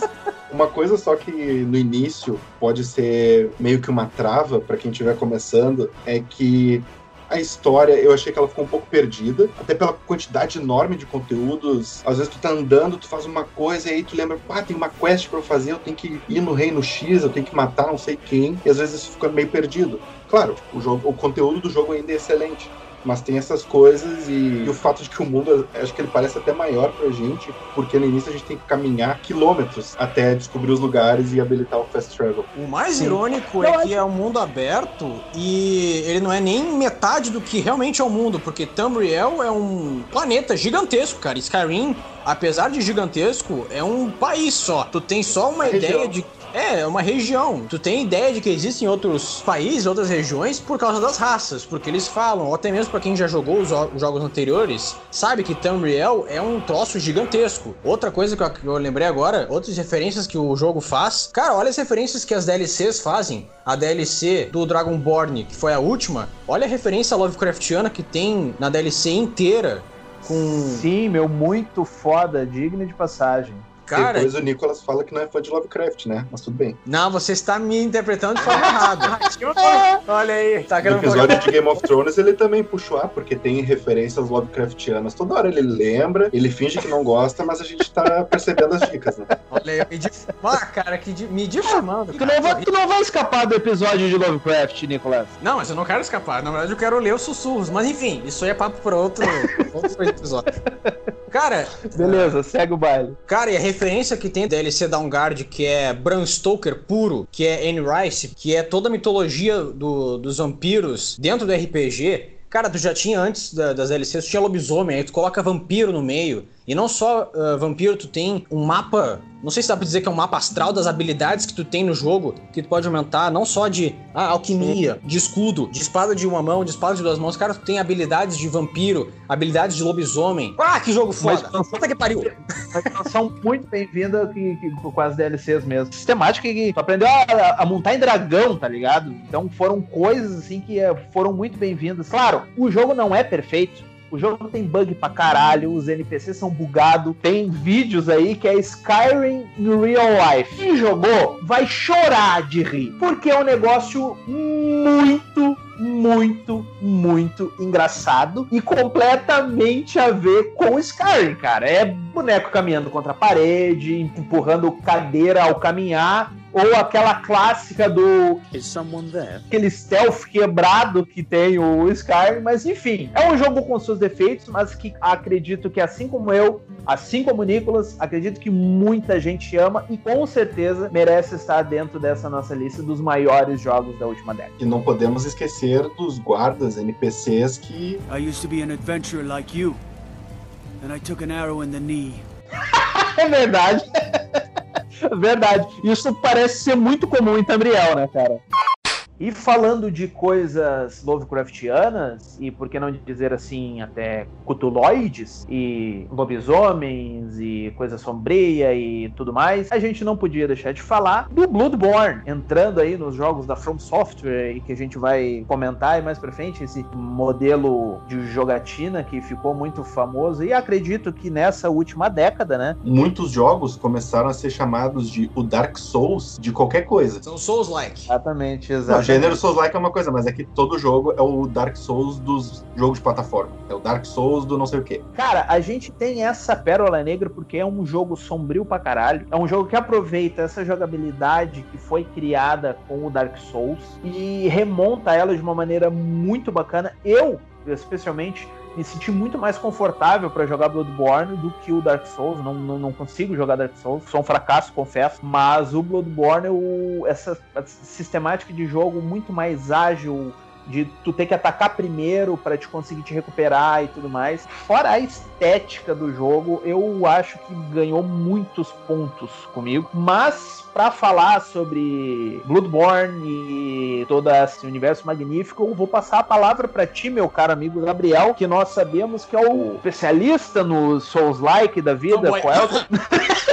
Uma coisa só que no início pode ser meio que uma trava pra quem estiver começando é que a história, eu achei que ela ficou um pouco perdida, até pela quantidade enorme de conteúdos. Às vezes tu tá andando, tu faz uma coisa e aí tu lembra, pá, tem uma quest pra eu fazer, eu tenho que ir no reino X, eu tenho que matar não sei quem, e às vezes isso fica meio perdido. Claro, o, jogo, o conteúdo do jogo ainda é excelente, mas tem essas coisas e, e, o fato de que o mundo, acho que ele parece até maior pra gente, porque no início a gente tem que caminhar quilômetros até descobrir os lugares e habilitar o fast travel. O mais Sim. irônico Eu é que é um mundo aberto e ele não é nem metade do que realmente é o mundo, porque Tamriel é um planeta gigantesco, cara. Skyrim, apesar de gigantesco, é um país só. Tu tem só uma Região. ideia de É, é uma região. Tu tem ideia de que existem outros países, outras regiões, por causa das raças. Porque eles falam, ou até mesmo pra quem já jogou os, os jogos anteriores, sabe que Tamriel é um troço gigantesco. Outra coisa que eu, que eu lembrei agora, outras referências que o jogo faz. Cara, olha as referências que as DLCs fazem. A DLC do Dragonborn, que foi a última, olha a referência Lovecraftiana que tem na DLC inteira. Com... Sim, meu, muito foda, digno de passagem. Cara, Depois o Nicolas fala que não é fã de Lovecraft, né? Mas tudo bem. Não, você está me interpretando de forma errada. Olha aí. Tá no episódio de Game of Thrones ele também puxou A, porque tem referências Lovecraftianas. Toda hora ele lembra, ele finge que não gosta, mas a gente tá percebendo as dicas, né? Olha aí, me difamar, cara, que di me difamando. Tu não, vai, tu não vai escapar do episódio de Lovecraft, Nicolas. Não, mas eu não quero escapar. Na verdade, eu quero ler os sussurros. Mas enfim, isso aí é papo para outro, outro episódio. Cara. Beleza, uh, segue o baile. Cara, e a referência que tem DLC Downguard, que é Bram Stoker puro, que é Anne Rice, que é toda a mitologia do, dos vampiros dentro do RPG. Cara, tu já tinha antes da, das DLCs, tu tinha lobisomem, aí tu coloca vampiro no meio. E não só uh, vampiro, tu tem um mapa. Não sei se dá pra dizer que é um mapa astral das habilidades que tu tem no jogo, que tu pode aumentar, não só de ah, alquimia, de escudo, de espada de uma mão, de espada de duas mãos. Cara, tu tem habilidades de vampiro, habilidades de lobisomem. Ah, que jogo foda! Puta que pariu! Uma expansão muito bem-vinda que, que, com as DLCs mesmo. Sistemática que tu aprendeu a, a, montar em dragão, tá ligado? Então foram coisas assim que eh, foram muito bem-vindas. Claro, o jogo não é perfeito o jogo tem bug pra caralho, os NPCs são bugados. Tem vídeos aí que é Skyrim in real life. Quem jogou vai chorar de rir, porque é um negócio muito muito, muito engraçado e completamente a ver com Skyrim, cara. É boneco caminhando contra a parede, empurrando cadeira ao caminhar ou aquela clássica do aquele stealth quebrado que tem o Skyrim, mas enfim, é um jogo com seus defeitos, mas que acredito que assim como eu, assim como o Nicolas, acredito que muita gente ama e com certeza merece estar dentro dessa nossa lista dos maiores jogos da última década. E não podemos esquecer dos guardas NPCs que I used to be an adventurer like you. And I took an arrow in the knee. é verdade. Verdade. Isso parece ser muito comum em Tamriel, né, cara? E falando de coisas Lovecraftianas, e por que não dizer assim, até cutuloides, e lobisomens, e coisa sombria e tudo mais, a gente não podia deixar de falar do Bloodborne, entrando aí nos jogos da From Software, e que a gente vai comentar mais pra frente, esse modelo de jogatina que ficou muito famoso, e acredito que nessa última década, né? Muitos jogos começaram a ser chamados de o Dark Souls de qualquer coisa. São Souls-like. Exatamente, exatamente gênero Souls-like é uma coisa, mas é que todo jogo é o Dark Souls dos jogos de plataforma. É o Dark Souls do não sei o quê. Cara, a gente tem essa pérola negra porque é um jogo sombrio pra caralho. É um jogo que aproveita essa jogabilidade que foi criada com o Dark Souls e remonta ela de uma maneira muito bacana. Eu, especialmente, me senti muito mais confortável para jogar Bloodborne do que o Dark Souls. Não, não, não, consigo jogar Dark Souls, sou um fracasso, confesso. Mas o Bloodborne, o, essa sistemática de jogo muito mais ágil, de tu ter que atacar primeiro para te conseguir te recuperar e tudo mais. Fora a estética do jogo, eu acho que ganhou muitos pontos comigo. Mas para falar sobre Bloodborne e todo esse universo magnífico, eu vou passar a palavra para ti, meu caro amigo Gabriel, que nós sabemos que é o especialista no Souls-like da vida. Qual é.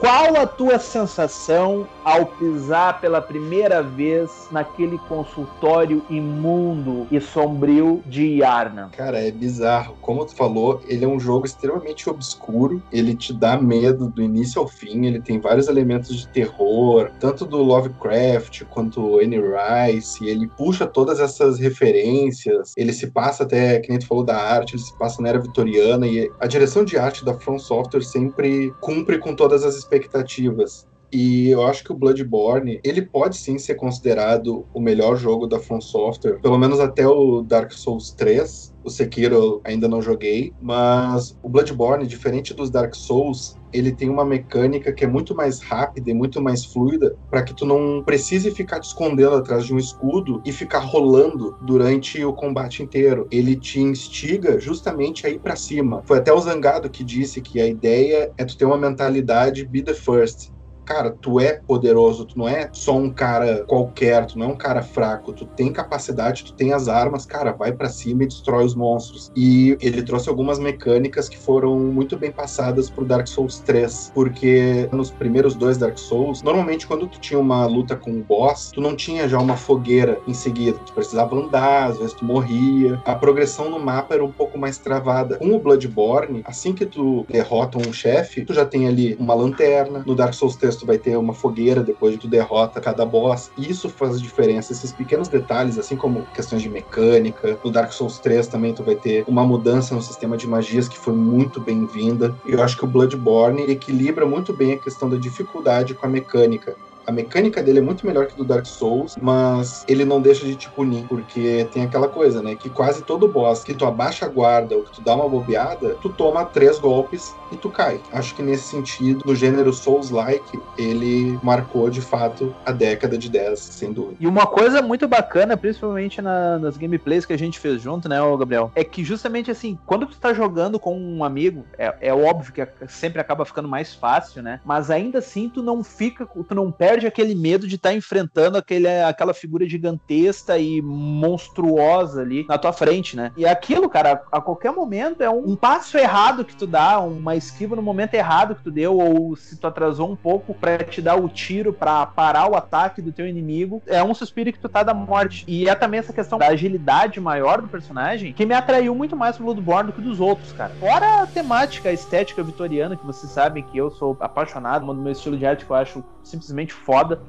Qual a tua sensação ao pisar pela primeira vez naquele consultório imundo e sombrio de Yarnam? Cara, é bizarro. Como tu falou, ele é um jogo extremamente obscuro. Ele te dá medo do início ao fim. Ele tem vários elementos de terror, tanto do Lovecraft quanto Anne Rice. Ele puxa todas essas referências. Ele se passa até, que nem tu falou da arte, ele se passa na era vitoriana e a direção de arte da From Software sempre cumpre com todas as expectativas. E eu acho que o Bloodborne, ele pode sim ser considerado o melhor jogo da From Software, pelo menos até o Dark Souls 3. O Sekiro eu ainda não joguei, mas o Bloodborne, diferente dos Dark Souls, ele tem uma mecânica que é muito mais rápida e muito mais fluida para que tu não precise ficar te escondendo atrás de um escudo e ficar rolando durante o combate inteiro. Ele te instiga justamente a ir para cima. Foi até o Zangado que disse que a ideia é tu ter uma mentalidade be the first cara, tu é poderoso, tu não é só um cara qualquer, tu não é um cara fraco, tu tem capacidade, tu tem as armas, cara, vai para cima e destrói os monstros. E ele trouxe algumas mecânicas que foram muito bem passadas pro Dark Souls 3, porque nos primeiros dois Dark Souls, normalmente quando tu tinha uma luta com um boss, tu não tinha já uma fogueira em seguida, tu precisava andar, às vezes tu morria. A progressão no mapa era um pouco mais travada. Com o Bloodborne, assim que tu derrota um chefe, tu já tem ali uma lanterna. No Dark Souls 3 tu vai ter uma fogueira depois de tu derrota cada boss. Isso faz diferença, esses pequenos detalhes, assim como questões de mecânica. No Dark Souls 3 também tu vai ter uma mudança no sistema de magias que foi muito bem-vinda. Eu acho que o Bloodborne equilibra muito bem a questão da dificuldade com a mecânica. A mecânica dele é muito melhor que do Dark Souls, mas ele não deixa de te punir, porque tem aquela coisa, né? Que quase todo boss que tu abaixa a guarda ou que tu dá uma bobeada, tu toma três golpes e tu cai. Acho que nesse sentido, no gênero Souls-like, ele marcou de fato a década de 10, sem dúvida. E uma coisa muito bacana, principalmente na, nas gameplays que a gente fez junto, né, Gabriel? É que justamente assim, quando tu tá jogando com um amigo, é, é óbvio que sempre acaba ficando mais fácil, né? Mas ainda assim tu não fica, tu não perde perde aquele medo de estar tá enfrentando aquele, aquela figura gigantesca e monstruosa ali na tua frente, né? E aquilo, cara, a qualquer momento é um, um passo errado que tu dá, uma esquiva no momento errado que tu deu, ou se tu atrasou um pouco para te dar o tiro para parar o ataque do teu inimigo, é um suspiro que tu tá da morte. E é também essa questão da agilidade maior do personagem que me atraiu muito mais pro Bloodborne do que dos outros, cara. Fora a temática, a estética vitoriana, que vocês sabem que eu sou apaixonado, no meu estilo de arte que eu acho simplesmente.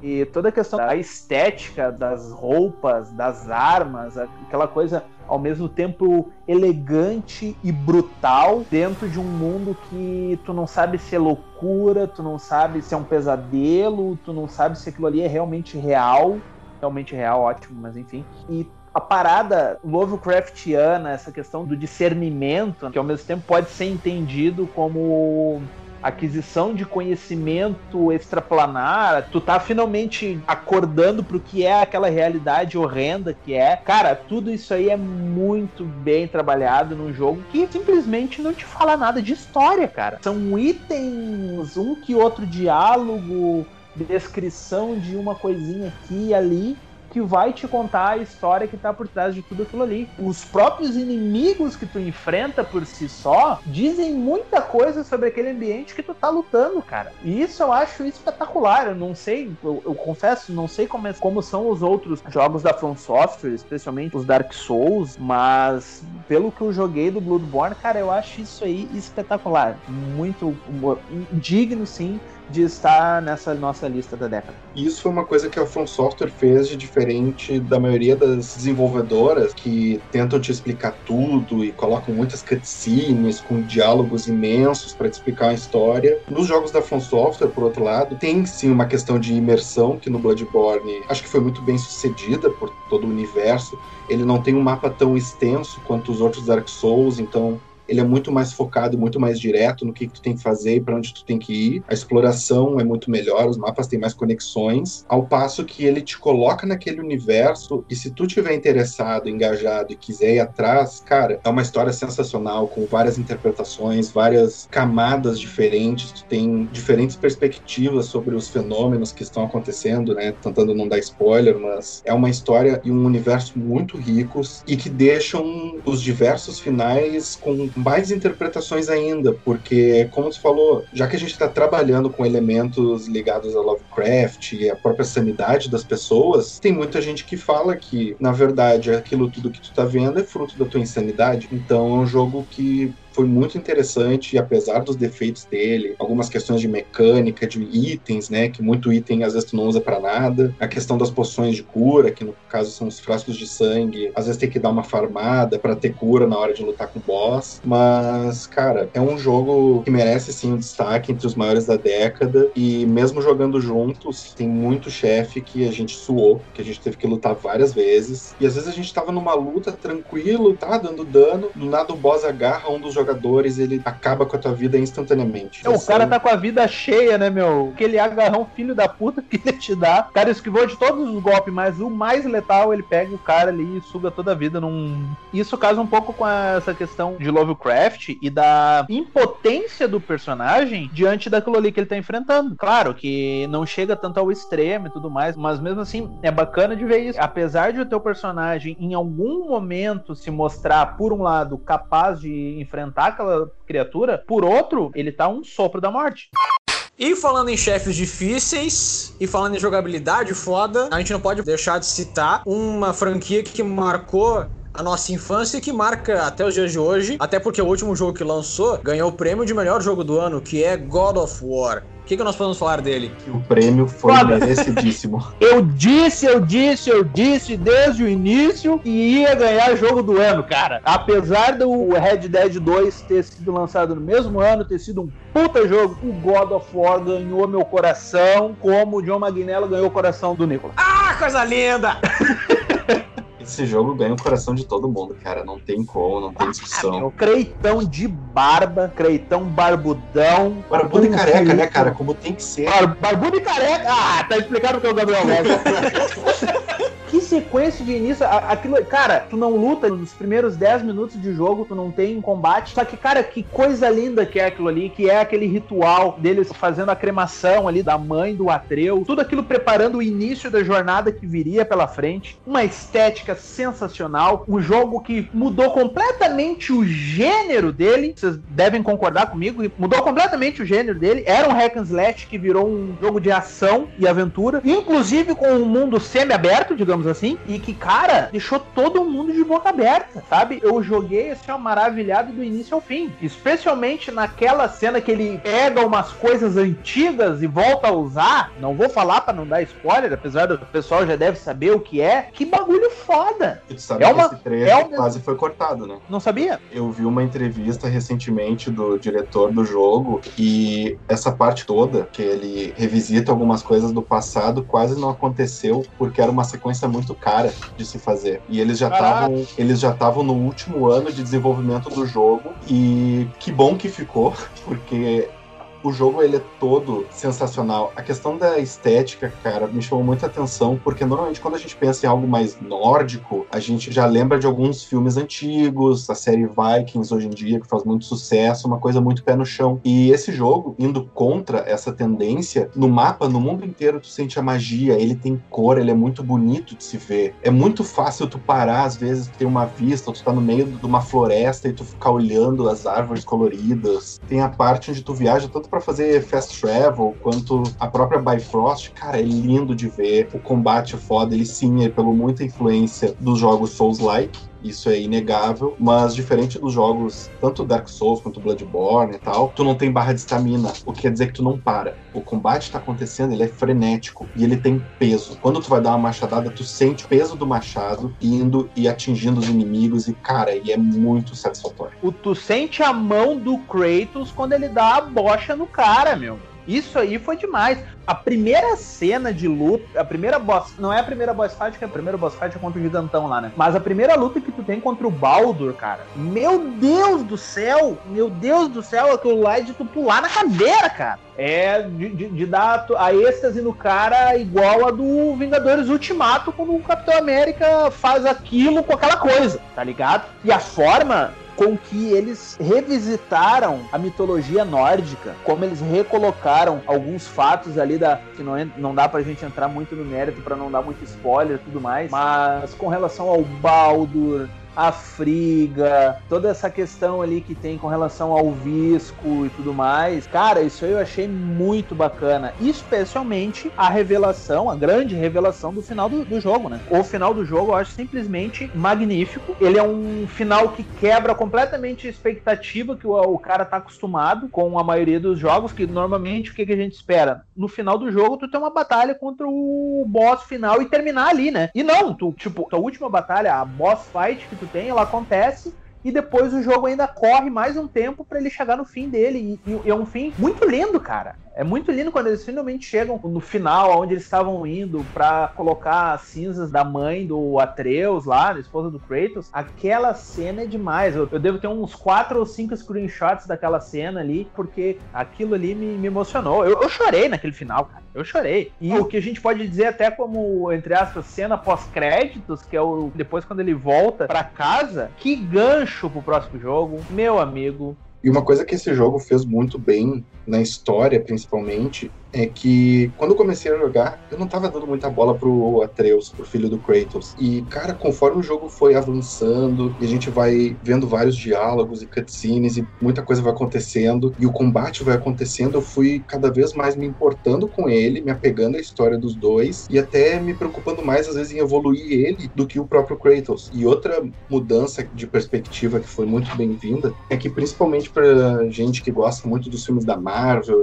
E toda a questão da estética das roupas, das armas, aquela coisa ao mesmo tempo elegante e brutal dentro de um mundo que tu não sabe se é loucura, tu não sabe se é um pesadelo, tu não sabe se aquilo ali é realmente real. Realmente real, ótimo, mas enfim. E a parada Lovecraftiana, essa questão do discernimento, que ao mesmo tempo pode ser entendido como aquisição de conhecimento extraplanar, tu tá finalmente acordando pro que é aquela realidade horrenda que é. Cara, tudo isso aí é muito bem trabalhado num jogo que simplesmente não te fala nada de história, cara. São itens, um que outro diálogo, descrição de uma coisinha aqui e ali que vai te contar a história que tá por trás de tudo aquilo ali. Os próprios inimigos que tu enfrenta por si só dizem muita coisa sobre aquele ambiente que tu tá lutando, cara. E isso eu acho espetacular. Eu não sei, eu, eu confesso, não sei como, é, como são os outros jogos da From Software, especialmente os Dark Souls, mas pelo que eu joguei do Bloodborne, cara, eu acho isso aí espetacular. Muito digno, sim, de estar nessa nossa lista da década. Isso foi uma coisa que a From Software fez de diferente da maioria das desenvolvedoras que tentam te explicar tudo e colocam muitas cutscenes com diálogos imensos para te explicar a história. Nos jogos da From Software, por outro lado, tem sim uma questão de imersão que no Bloodborne acho que foi muito bem sucedida por todo o universo. Ele não tem um mapa tão extenso quanto os outros Dark Souls, então ele é muito mais focado, muito mais direto no que, que tu tem que fazer e para onde tu tem que ir. A exploração é muito melhor, os mapas têm mais conexões, ao passo que ele te coloca naquele universo e se tu tiver interessado, engajado e quiser ir atrás, cara, é uma história sensacional com várias interpretações, várias camadas diferentes, tu tem diferentes perspectivas sobre os fenômenos que estão acontecendo, né? Tentando não dar spoiler, mas é uma história e um universo muito ricos e que deixam os diversos finais com mais interpretações ainda, porque, como você falou, já que a gente está trabalhando com elementos ligados a Lovecraft e a própria sanidade das pessoas, tem muita gente que fala que, na verdade, aquilo tudo que tu tá vendo é fruto da tua insanidade. Então é um jogo que foi muito interessante, apesar dos defeitos dele, algumas questões de mecânica, de itens, né, que muito item às vezes tu não usa para nada, a questão das poções de cura, que no caso são os frascos de sangue, às vezes tem que dar uma farmada para ter cura na hora de lutar com o boss, mas, cara, é um jogo que merece sim um destaque entre os maiores da década, e mesmo jogando juntos, tem muito chefe que a gente suou, que a gente teve que lutar várias vezes, e às vezes a gente tava numa luta tranquilo, tá, dando dano, do nada o boss agarra um dos jogadores, ele acaba com a tua vida instantaneamente. É, o cara tá com a vida cheia, né, meu? Aquele agarrão filho da puta que ele te dá. O cara esquivou de todos os golpes, mas o mais letal ele pega o cara ali e suga toda a vida num. Isso casa um pouco com essa questão de Lovecraft e da impotência do personagem diante daquilo ali que ele tá enfrentando. Claro que não chega tanto ao extremo e tudo mais, mas mesmo assim é bacana de ver isso. Apesar de o teu personagem em algum momento se mostrar, por um lado, capaz de enfrentar aquela criatura, por outro, ele tá um sopro da morte. E falando em chefes difíceis e falando em jogabilidade foda, a gente não pode deixar de citar uma franquia que marcou a nossa infância e que marca até os dias de hoje, até porque o último jogo que lançou ganhou o prêmio de melhor jogo do ano, que é God of War. O que, que nós podemos falar dele? Que o prêmio foi merecidíssimo. Eu disse, eu disse, eu disse desde o início que ia ganhar jogo do ano, cara. Apesar do Red Dead 2 ter sido lançado no mesmo ano, ter sido um puta jogo, o God of War ganhou meu coração, como o John Magnello ganhou o coração do Nicolas. Ah, coisa linda! Esse jogo ganha o coração de todo mundo, cara. Não tem como, não tem discussão. Meu Creitão de barba, Creitão barbudão. Barbudo e careca, fio. né, cara? Como tem que ser. Bar- Barbudo e careca. Ah, tá explicado o que é o Gabriel gosta. Que sequência de início, aquilo, cara, tu não luta nos primeiros 10 minutos de jogo, tu não tem combate, só que, cara, que coisa linda que é aquilo ali, que é aquele ritual deles fazendo a cremação ali da mãe do Atreu, tudo aquilo preparando o início da jornada que viria pela frente, uma estética sensacional, um jogo que mudou completamente o gênero dele, vocês devem concordar comigo, mudou completamente o gênero dele, era um hack and slash que virou um jogo de ação e aventura, inclusive com um mundo semi-aberto, digamos assim, e que, cara, deixou todo mundo de boca aberta, sabe? Eu joguei assim, ó, maravilhado do início ao fim, especialmente naquela cena que ele pega umas coisas antigas e volta a usar, não vou falar pra não dar spoiler, apesar do pessoal já deve saber o que é, que bagulho foda, E tu sabe É que uma- esse trecho é uma- quase foi cortado, né? não sabia? Eu vi uma entrevista recentemente do diretor do jogo e essa parte toda, que ele revisita algumas coisas do passado, quase não aconteceu porque era uma sequência muito cara de se fazer. E eles já estavam, eles já estavam no último ano de desenvolvimento do jogo e que bom que ficou, porque o jogo ele é todo sensacional. A questão da estética, cara, me chamou muita atenção, porque normalmente quando a gente pensa em algo mais nórdico, a gente já lembra de alguns filmes antigos, a série Vikings hoje em dia, que faz muito sucesso, uma coisa muito pé no chão. E esse jogo, indo contra essa tendência, no mapa, no mundo inteiro, tu sente a magia, ele tem cor, ele é muito bonito de se ver. É muito fácil tu parar, às vezes, tu tem uma vista, tu tá no meio de uma floresta e tu ficar olhando as árvores coloridas. Tem a parte onde tu viaja tanto pra fazer fast travel, quanto a própria Bifrost, cara, é lindo de ver. O combate foda, ele sim é pelo muita influência dos jogos Souls-like. Isso é inegável, mas diferente dos jogos, tanto Dark Souls quanto Bloodborne e tal, tu não tem barra de estamina, o que quer dizer que tu não para. O combate tá acontecendo, ele é frenético e ele tem peso. Quando tu vai dar uma machadada, tu sente o peso do machado indo e atingindo os inimigos e, cara, e é muito satisfatório. O, tu sente a mão do Kratos quando ele dá a bocha no cara, meu. Isso aí foi demais. A primeira cena de luta, a primeira boss, não é a primeira boss fight, que a primeira boss fight é contra o gigantão lá, né? Mas a primeira luta que tu tem contra o Baldur, cara. Meu Deus do céu, meu Deus do céu, aquilo lá é de tu pular na cadeira, cara. É de, de- de dar a êxtase no cara igual a do Vingadores Ultimato, quando o Capitão América faz aquilo com aquela coisa, tá ligado? E a forma com que eles revisitaram a mitologia nórdica, como eles recolocaram alguns fatos ali da que não, en- não dá pra gente entrar muito no mérito pra não dar muito spoiler e tudo mais, mas com relação ao Baldur, a Friga, toda essa questão ali que tem com relação ao Visco e tudo mais. Cara, isso eu achei muito bacana. Especialmente a revelação, a grande revelação do final do, do jogo, né? O final do jogo eu acho simplesmente magnífico. Ele é um final que quebra completamente a expectativa que o, o cara tá acostumado com a maioria dos jogos, que normalmente o que, que a gente espera? No final do jogo, tu tem uma batalha contra o boss final e terminar ali, né? E não, tu, tipo, a última batalha, a boss fight que tu tem, ela acontece e depois o jogo ainda corre mais um tempo pra ele chegar no fim dele. E, e é um fim muito lindo, cara. É muito lindo quando eles finalmente chegam no final, onde eles estavam indo para colocar as cinzas da mãe do Atreus lá, da esposa do Kratos. Aquela cena é demais. Eu, eu devo ter uns quatro ou cinco screenshots daquela cena ali, porque aquilo ali me, me emocionou. Eu, eu chorei naquele final, cara. Eu chorei. E o que a gente pode dizer até como, entre aspas, cena pós-créditos, que é o depois quando ele volta para casa, que gancho pro próximo jogo, meu amigo. E uma coisa que esse jogo fez muito bem na história, principalmente, é que quando eu comecei a jogar, eu não tava dando muita bola pro Atreus, pro filho do Kratos. E, cara, conforme o jogo foi avançando, e a gente vai vendo vários diálogos e cutscenes, e muita coisa vai acontecendo, e o combate vai acontecendo, eu fui cada vez mais me importando com ele, me apegando à história dos dois, e até me preocupando mais, às vezes, em evoluir ele do que o próprio Kratos. E outra mudança de perspectiva que foi muito bem-vinda é que, principalmente pra gente que gosta muito dos filmes da Marvel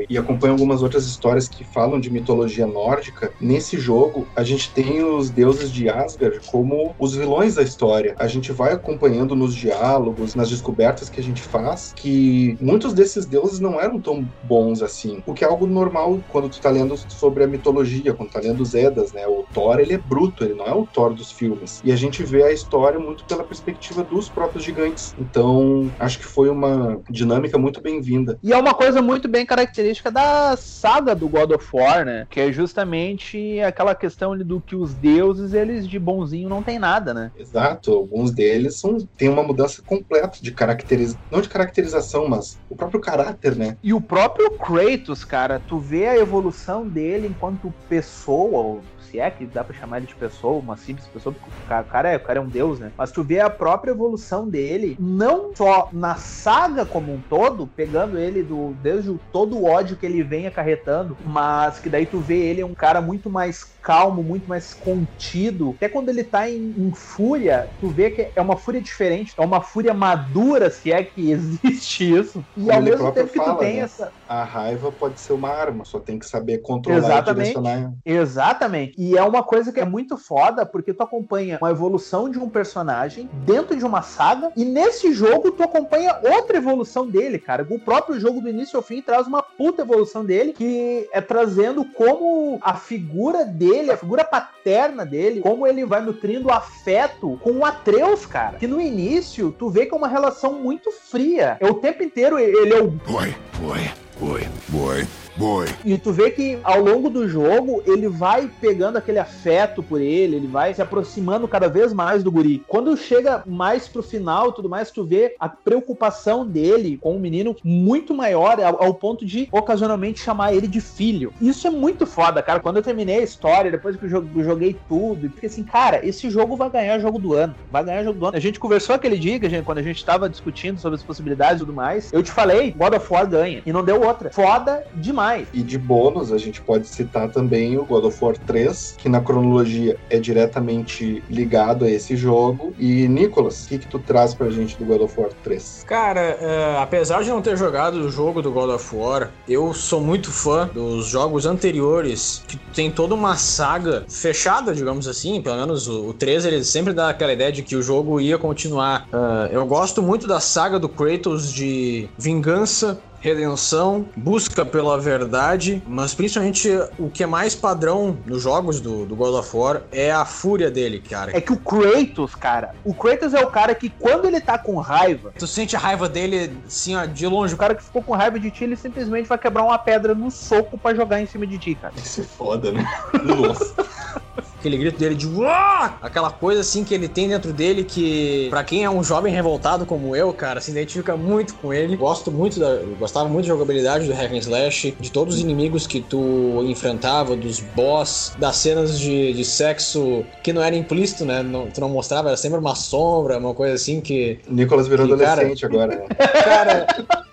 e acompanha algumas outras histórias que falam de mitologia nórdica, nesse jogo a gente tem os deuses de Asgard como os vilões da história. A gente vai acompanhando nos diálogos, nas descobertas que a gente faz, que muitos desses deuses não eram tão bons assim. O que é algo normal quando tu tá lendo sobre a mitologia, quando tá lendo os Edas, né? O Thor, ele é bruto, ele não é o Thor dos filmes. E a gente vê a história muito pela perspectiva dos próprios gigantes. Então, acho que foi uma dinâmica muito bem-vinda. E é uma coisa muito bem característica da saga do God of War, né? Que é justamente aquela questão do que os deuses, eles de bonzinho não tem nada, né? Exato. Alguns deles são, tem uma mudança completa de caracterização, não de caracterização, mas o próprio caráter, né? E o próprio Kratos, cara, tu vê a evolução dele enquanto pessoa, se é que dá pra chamar ele de pessoa, uma simples pessoa, porque o cara, é, o cara é um deus, né? Mas tu vê a própria evolução dele, não só na saga como um todo, pegando ele do desde todo o ódio que ele vem acarretando, mas que daí tu vê ele é um cara muito mais calmo, muito mais contido. Até quando ele tá em, em, fúria, tu vê que é uma fúria diferente, é uma fúria madura, se é que existe isso. E Como ao mesmo tempo que tu fala, tem né? essa. A raiva pode ser uma arma, só tem que saber controlar Exatamente. e direcionar. Exatamente. E é uma coisa que é muito foda, porque tu acompanha uma evolução de um personagem dentro de uma saga, e nesse jogo tu acompanha outra evolução dele, cara. O próprio jogo do início ao fim traz uma puta evolução dele, que é trazendo como a figura dele, a figura paterna dele, como ele vai nutrindo afeto com o Atreus, cara. Que no início tu vê que é uma relação muito fria. É o tempo inteiro ele é o Boy, boy, boy, boy, boy. e tu vê que ao longo do jogo ele vai pegando aquele afeto por ele, ele vai se aproximando cada vez mais do guri. Quando chega mais pro final, tudo mais, tu vê a preocupação dele com o menino muito maior ao, ao ponto de ocasionalmente chamar ele de filho. Isso é muito foda, cara. Quando eu terminei a história, depois que eu jo- eu joguei tudo, e fiquei assim, cara, esse jogo vai ganhar jogo do ano. Vai ganhar jogo do ano. A gente conversou aquele dia, gente- quando a gente tava discutindo sobre as possibilidades e tudo mais. Eu te falei, God of War ganha. E não deu outra. Foda demais. E de bônus, a gente pode citar também o God of War 3, que na cronologia é diretamente ligado a esse jogo. E, Nicolas, o que, que tu traz pra gente do God of War 3? Cara, é, apesar de não ter jogado o jogo do God of War, eu sou muito fã dos jogos anteriores, que tem toda uma saga fechada, digamos assim. Pelo menos o, o 3 ele sempre dá aquela ideia de que o jogo ia continuar. Ah, eu gosto muito da saga do Kratos de vingança. Redenção, busca pela verdade, mas principalmente o que é mais padrão nos jogos do, do God of War é a fúria dele, cara. É que o Kratos, cara, o Kratos é o cara que quando ele tá com raiva, Tu sente a raiva dele, assim, ó, de longe. o cara que ficou com raiva de ti, ele simplesmente vai quebrar uma pedra no soco pra jogar em cima de ti, cara. Isso é foda, né? Nossa. Aquele grito dele de Uá! Aquela coisa assim que ele tem dentro dele que, pra quem é um jovem revoltado como eu, cara, se identifica muito com ele. Gosto muito da. Gostava muito da jogabilidade do Hack and Slash, de todos os inimigos que tu enfrentava, dos boss, das cenas de, de sexo que não era implícito, né? Não, tu não mostrava, era sempre uma sombra, uma coisa assim que. Nicolas virou Que cara- adolescente agora, né? Cara,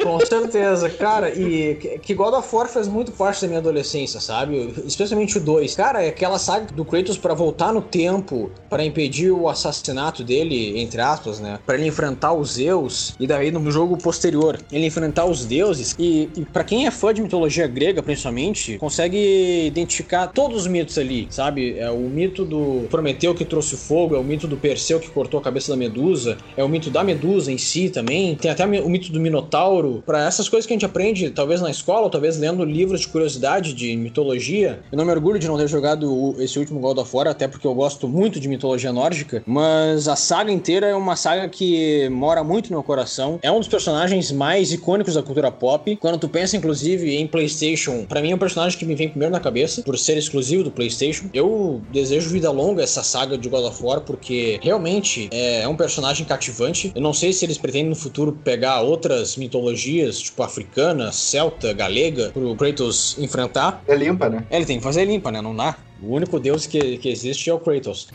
com certeza, cara, e que- God of War fez muito parte da minha adolescência, sabe? Especialmente o 2. Cara, é aquela saga do Kratos pra voltar no tempo, pra impedir o assassinato dele, entre aspas, né? Pra ele enfrentar os Zeus, e daí no jogo posterior, ele enfrentar os deuses. E, e para quem é fã de mitologia grega, principalmente, consegue identificar todos os mitos ali, sabe? É o mito do Prometeu que trouxe fogo, é o mito do Perseu que cortou a cabeça da Medusa, é o mito da Medusa em si também. Tem até o mito do Minotauro, para essas coisas que a gente aprende, talvez na escola, ou talvez lendo livros de curiosidade de mitologia, eu não me orgulho de não ter jogado esse último God of War, até porque eu gosto muito de mitologia nórdica, mas a saga inteira é uma saga que mora muito no meu coração. É um dos personagens mais icônicos da cultura pop. Quando tu pensa, inclusive, em PlayStation, pra mim é um personagem que me vem primeiro na cabeça, por ser exclusivo do PlayStation. Eu desejo vida longa essa saga de God of War, porque realmente é um personagem cativante. Eu não sei se eles pretendem no futuro pegar outras mitologias, tipo africana, celta, galega, pro Kratos enfrentar. É limpa, né? É, ele tem que fazer limpa, né? Não dá. O único deus que, que existe é o Kratos.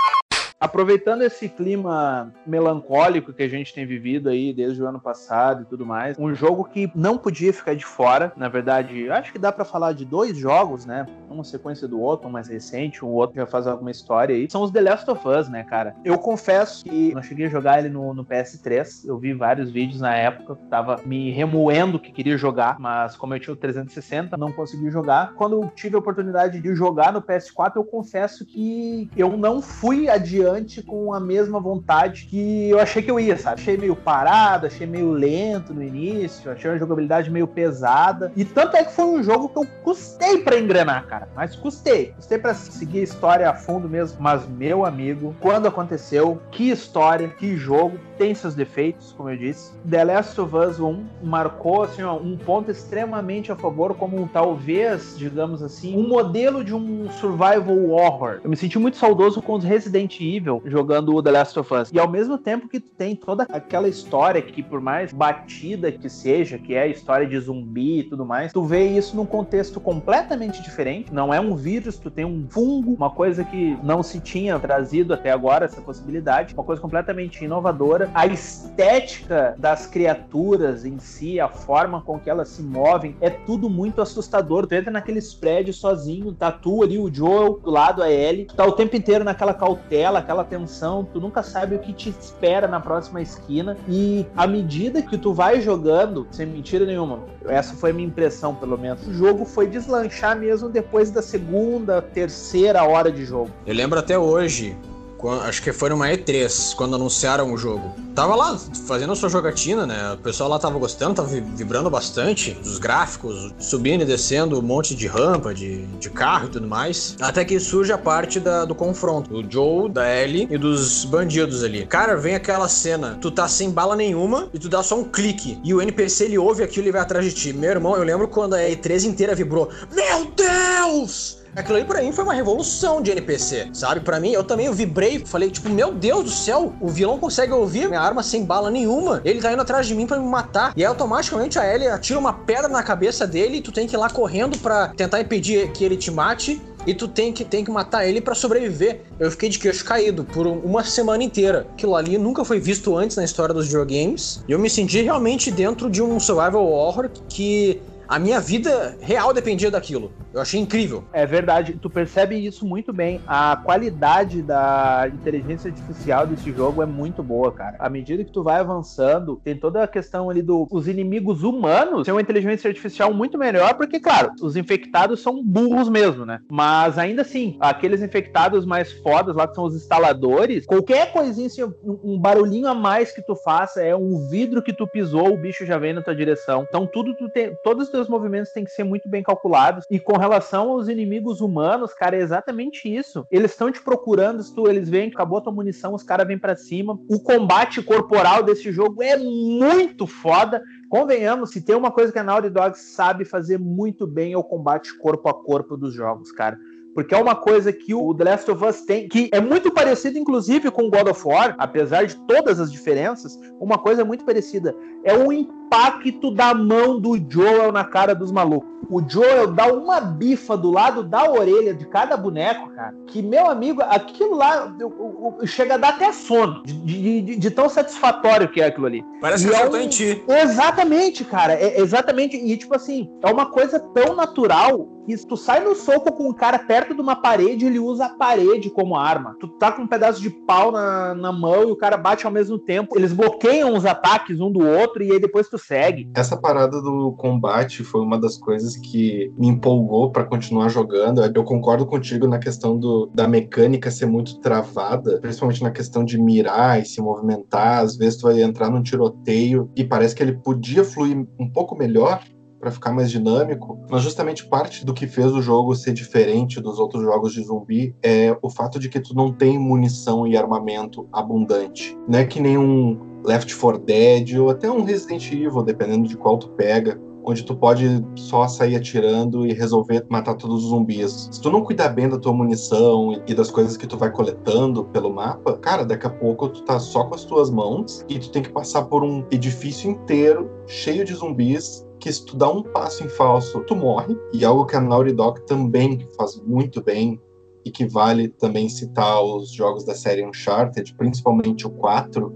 Aproveitando esse clima melancólico que a gente tem vivido aí desde o ano passado e tudo mais, um jogo que não podia ficar de fora, na verdade, acho que dá pra falar de dois jogos, né? Uma sequência do outro, um mais recente, um outro já faz alguma história aí. São os The Last of Us, né, cara? Eu confesso que não cheguei a jogar ele no, no PS3, eu vi vários vídeos na época, tava me remoendo que queria jogar, mas como eu tinha o 360, não consegui jogar. Quando eu tive a oportunidade de jogar no PS4, eu confesso que eu não fui adiante com a mesma vontade que eu achei que eu ia, sabe? Achei meio parado, achei meio lento no início, achei uma jogabilidade meio pesada. E tanto é que foi um jogo que eu custei pra engrenar, cara. Mas custei. Custei pra seguir a história a fundo mesmo. Mas, meu amigo, quando aconteceu, que história, que jogo, tem seus defeitos, como eu disse. The Last of Us 1 marcou assim, ó, um ponto extremamente a favor, como talvez, digamos assim, um modelo de um survival horror. Eu me senti muito saudoso com os Resident Evil jogando o The Last of Us. E ao mesmo tempo que tu tem toda aquela história que, por mais batida que seja, que é a história de zumbi e tudo mais, tu vê isso num contexto completamente diferente. Não é um vírus, tu tem um fungo, uma coisa que não se tinha trazido até agora, essa possibilidade, uma coisa completamente inovadora. A estética das criaturas em si, a forma com que elas se movem, é tudo muito assustador. Tu entra naqueles prédios sozinho, tá tu ali, o Joel, do lado a Ellie, tá o tempo inteiro naquela cautela, aquela tensão, tu nunca sabe o que te espera na próxima esquina. E à medida que tu vai jogando, sem mentira nenhuma, essa foi a minha impressão, pelo menos, o jogo foi deslanchar mesmo depois da segunda, terceira hora de jogo. Eu lembro até hoje, quan- acho que foi numa E3, quando anunciaram o jogo. Tava lá fazendo a sua jogatina, né? O pessoal lá tava gostando, tava vi- vibrando bastante dos gráficos, subindo e descendo um monte de rampa, de, de carro e tudo mais. Até que surge a parte da- do confronto. O Joe, da Ellie e dos bandidos ali. Cara, vem aquela cena, tu tá sem bala nenhuma e tu dá só um clique. E o NPC ele ouve aquilo e vai atrás de ti. Meu irmão, eu lembro quando a E3 inteira vibrou. Meu Deus! Aquilo ali pra mim foi uma revolução de NPC, sabe? Pra mim, eu também eu vibrei, falei, tipo, meu Deus do céu, o vilão consegue ouvir minha arma sem bala nenhuma. Ele tá indo atrás de mim pra me matar. E aí, automaticamente, a Ellie atira uma pedra na cabeça dele e tu tem que ir lá correndo pra tentar impedir que ele te mate. E tu tem que, tem que matar ele pra sobreviver. Eu fiquei de queixo caído por um- uma semana inteira. Aquilo ali nunca foi visto antes na história dos videogames. E eu me senti realmente dentro de um survival horror que a minha vida real dependia daquilo. Eu achei incrível. É verdade, tu percebe isso muito bem. A qualidade da inteligência artificial desse jogo é muito boa, cara. À medida que tu vai avançando, tem toda a questão ali dos os inimigos humanos ter uma inteligência artificial muito melhor, porque, claro, os infectados são burros mesmo, né? Mas ainda assim, aqueles infectados mais fodas lá, que são os instaladores, qualquer coisinha assim, um, barulhinho a mais que tu faça, é um vidro que tu pisou, o bicho já vem na tua direção. Então, tudo tu tem, todos os teus movimentos têm que ser muito bem calculados. E com relação aos inimigos humanos, cara, é exatamente isso. Eles estão te procurando, se tu, eles veem, acabou a tua munição, os caras vêm pra cima. O combate corporal desse jogo é muito foda. Convenhamos, se tem uma coisa que a Naughty Dog sabe fazer muito bem é o combate corpo a corpo dos jogos, cara. Porque é uma coisa que o The Last of Us tem, que é muito parecido, inclusive, com God of War, apesar de todas as diferenças, uma coisa muito parecida. É o impacto da mão do Joel na cara dos malucos. O Joel dá uma bifa do lado da orelha de cada boneco, cara, que, meu amigo, aquilo lá eu- eu- eu- chega a dar até sono, de, de- de- de tão satisfatório que é aquilo ali. Parece que é um- em ti. Exatamente, cara. É exatamente. E, tipo assim, é uma coisa tão natural que se tu sai no soco com um cara perto de uma parede, ele usa a parede como arma. Tu tá com um pedaço de pau na, na mão e o cara bate ao mesmo tempo. Eles bloqueiam os ataques um do outro e aí depois tu segue. Essa parada do combate foi uma das coisas que me empolgou para continuar jogando. Eu concordo contigo na questão do, da mecânica ser muito travada, principalmente na questão de mirar e se movimentar. Às vezes tu vai entrar num tiroteio e parece que ele podia fluir um pouco melhor para ficar mais dinâmico, mas justamente parte do que fez o jogo ser diferente dos outros jogos de zumbi é o fato de que tu não tem munição e armamento abundante. Não é que nem um Left 4 Dead ou até um Resident Evil, dependendo de qual tu pega, onde tu pode só sair atirando e resolver matar todos os zumbis. Se tu não cuidar bem da tua munição e das coisas que tu vai coletando pelo mapa, cara, daqui a pouco tu tá só com as tuas mãos e tu tem que passar por um edifício inteiro cheio de zumbis que se tu dá um passo em falso, tu morre. E algo que a Naughty Dog também faz muito bem e que vale também citar os jogos da série Uncharted, principalmente o 4,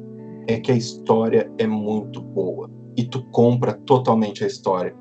é que a história é muito boa e tu compra totalmente a história.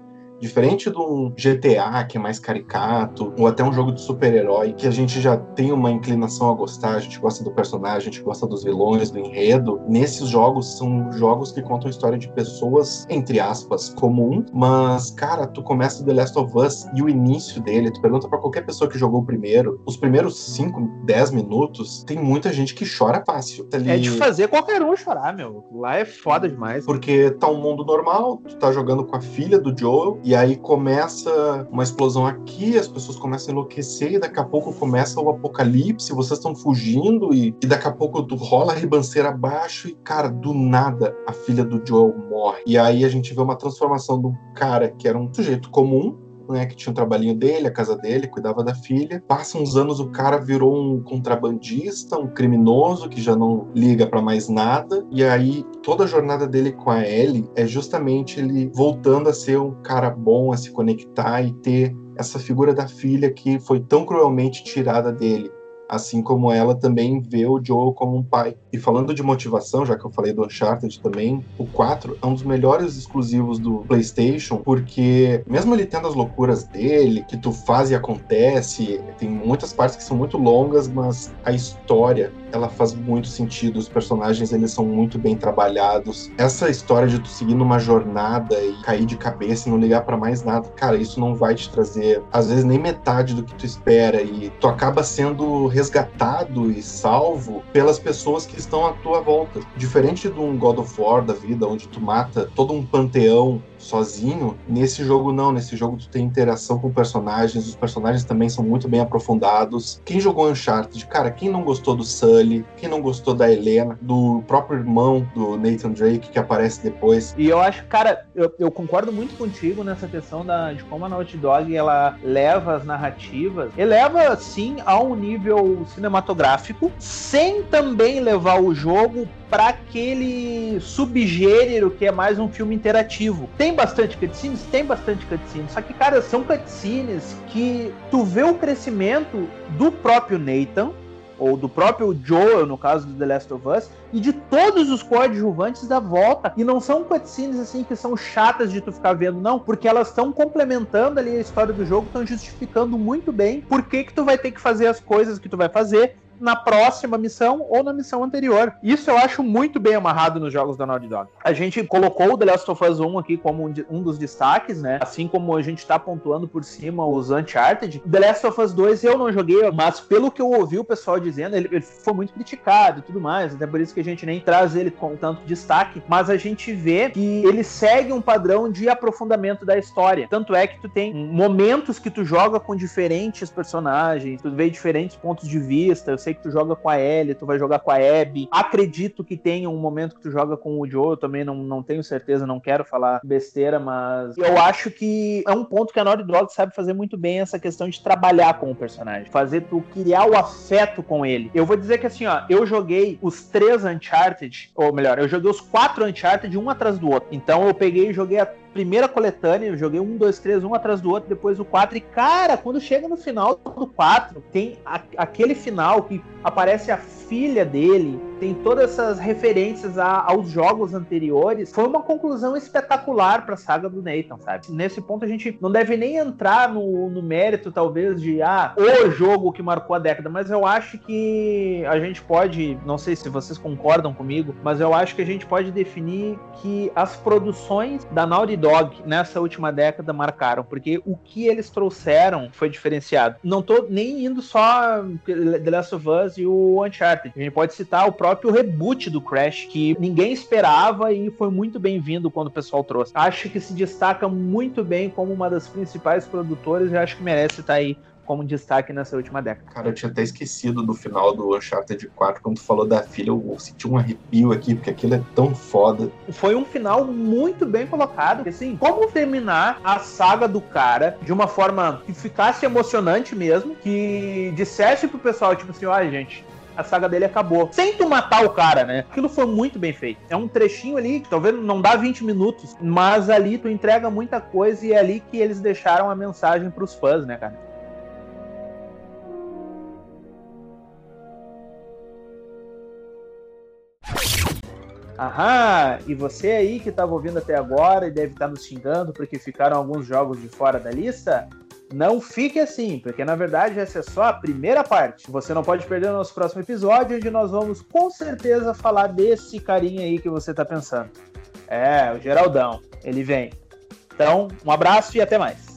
Diferente de um GTA, que é mais caricato, ou até um jogo de super-herói, que a gente já tem uma inclinação a gostar, a gente gosta do personagem, a gente gosta dos vilões, do enredo. Nesses jogos, são jogos que contam a história de pessoas, entre aspas, comum, mas, cara, tu começa The Last of Us e o início dele, tu pergunta para qualquer pessoa que jogou o primeiro, os primeiros 5, 10 minutos, tem muita gente que chora fácil. Tá ali... É de fazer qualquer um chorar, meu. Lá é foda demais. Porque tá um mundo normal, tu tá jogando com a filha do Joel, e aí começa uma explosão aqui, as pessoas começam a enlouquecer, e daqui a pouco começa o apocalipse, vocês estão fugindo, e, e daqui a pouco rola a ribanceira abaixo, e cara, do nada a filha do Joel morre. E aí a gente vê uma transformação do cara que era um sujeito comum, né, que tinha um trabalhinho dele, a casa dele, cuidava da filha. Passa uns anos, o cara virou um contrabandista, um criminoso que já não liga para mais nada. E aí toda a jornada dele com a Ellie é justamente ele voltando a ser um cara bom, a se conectar e ter essa figura da filha que foi tão cruelmente tirada dele assim como ela também vê o Joel como um pai. E falando de motivação, já que eu falei do Uncharted também, o 4 é um dos melhores exclusivos do PlayStation, porque mesmo ele tendo as loucuras dele, que tu faz e acontece, tem muitas partes que são muito longas, mas a história ela faz muito sentido, os personagens eles são muito bem trabalhados. Essa história de tu seguir numa jornada e cair de cabeça e não ligar para mais nada, cara, isso não vai te trazer às vezes nem metade do que tu espera e tu acaba sendo resgatado e salvo pelas pessoas que estão à tua volta. Diferente de um God of War da vida onde tu mata todo um panteão sozinho. Nesse jogo não, nesse jogo tu tem interação com personagens, os personagens também são muito bem aprofundados. Quem jogou Uncharted, cara, quem não gostou do Sully, quem não gostou da Helena, do próprio irmão do Nathan Drake que aparece depois. E eu acho, cara, eu, eu concordo muito contigo nessa questão da, de como a Naughty Dog ela leva as narrativas, eleva sim a um nível cinematográfico, sem também levar o jogo para aquele subgênero que é mais um filme interativo. Tem bastante cutscenes? Tem bastante cutscenes. Só que, cara, são cutscenes que tu vê o crescimento do próprio Nathan, ou do próprio Joel, no caso do The Last of Us, e de todos os coadjuvantes da volta. E não são cutscenes assim que são chatas de tu ficar vendo, não, porque elas estão complementando ali a história do jogo, estão justificando muito bem por que, que tu vai ter que fazer as coisas que tu vai fazer, na próxima missão ou na missão anterior. Isso eu acho muito bem amarrado nos jogos da Naughty Dog. A gente colocou o The Last of Us 1 aqui como um, dos destaques, né? Assim como a gente tá pontuando por cima os Uncharted. The Last of Us 2 eu não joguei, mas pelo que eu ouvi o pessoal dizendo, ele, ele foi muito criticado e tudo mais, até por isso que a gente nem traz ele com tanto destaque, mas a gente vê que ele segue um padrão de aprofundamento da história. Tanto é que tu tem momentos que tu joga com diferentes personagens, tu vê diferentes pontos de vista. Eu sei sei que tu joga com a Ellie, tu vai jogar com a Abby. Acredito que tenha um momento que tu joga com o Joe, eu também não, não tenho certeza, não quero falar besteira, mas eu acho que é um ponto que a Naughty Dog sabe fazer muito bem essa questão de trabalhar com o personagem, fazer tu criar o afeto com ele. Eu vou dizer que assim, ó, eu joguei os três Uncharted, ou melhor, eu joguei os quatro Uncharted um atrás do outro. Então eu peguei e joguei a primeira coletânea, eu joguei um, dois, três, um atrás do outro, depois o quatro. E, cara, quando chega no final do quatro, tem a, aquele final que aparece a filha dele tem todas essas referências a, aos jogos anteriores. Foi uma conclusão espetacular para a saga do Nathan, sabe? Nesse ponto a gente não deve nem entrar no, no mérito, talvez, de ah, o jogo que marcou a década, mas eu acho que a gente pode, não sei se vocês concordam comigo, mas eu acho que a gente pode definir que as produções da Naughty Dog nessa última década marcaram, porque o que eles trouxeram foi diferenciado. Não tô nem indo só The Last of Us e o Uncharted. A gente pode citar o próprio reboot do Crash, que ninguém esperava e foi muito bem-vindo quando o pessoal trouxe. Acho que se destaca muito bem como uma das principais produtoras e acho que merece estar aí como destaque nessa última década. Cara, eu tinha até esquecido do final do Uncharted 4, quando tu falou da filha, eu senti um arrepio aqui, porque aquilo é tão foda. Foi um final muito bem colocado, assim, como terminar a saga do cara de uma forma que ficasse emocionante mesmo, que dissesse pro pessoal, tipo assim, olha, gente, a saga dele acabou. Sem tu matar o cara, né? Aquilo foi muito bem feito. É um trechinho ali, talvez não dá 20 minutos, mas ali tu entrega muita coisa e é ali que eles deixaram a mensagem pros fãs, né, cara? Aham, e você aí que estava ouvindo até agora e deve estar nos xingando porque ficaram alguns jogos de fora da lista, não fique assim, porque na verdade essa é só a primeira parte. Você não pode perder o nosso próximo episódio, onde nós vamos com certeza falar desse carinha aí que você está pensando. É, o Geraldão, ele vem. Então, um abraço e até mais.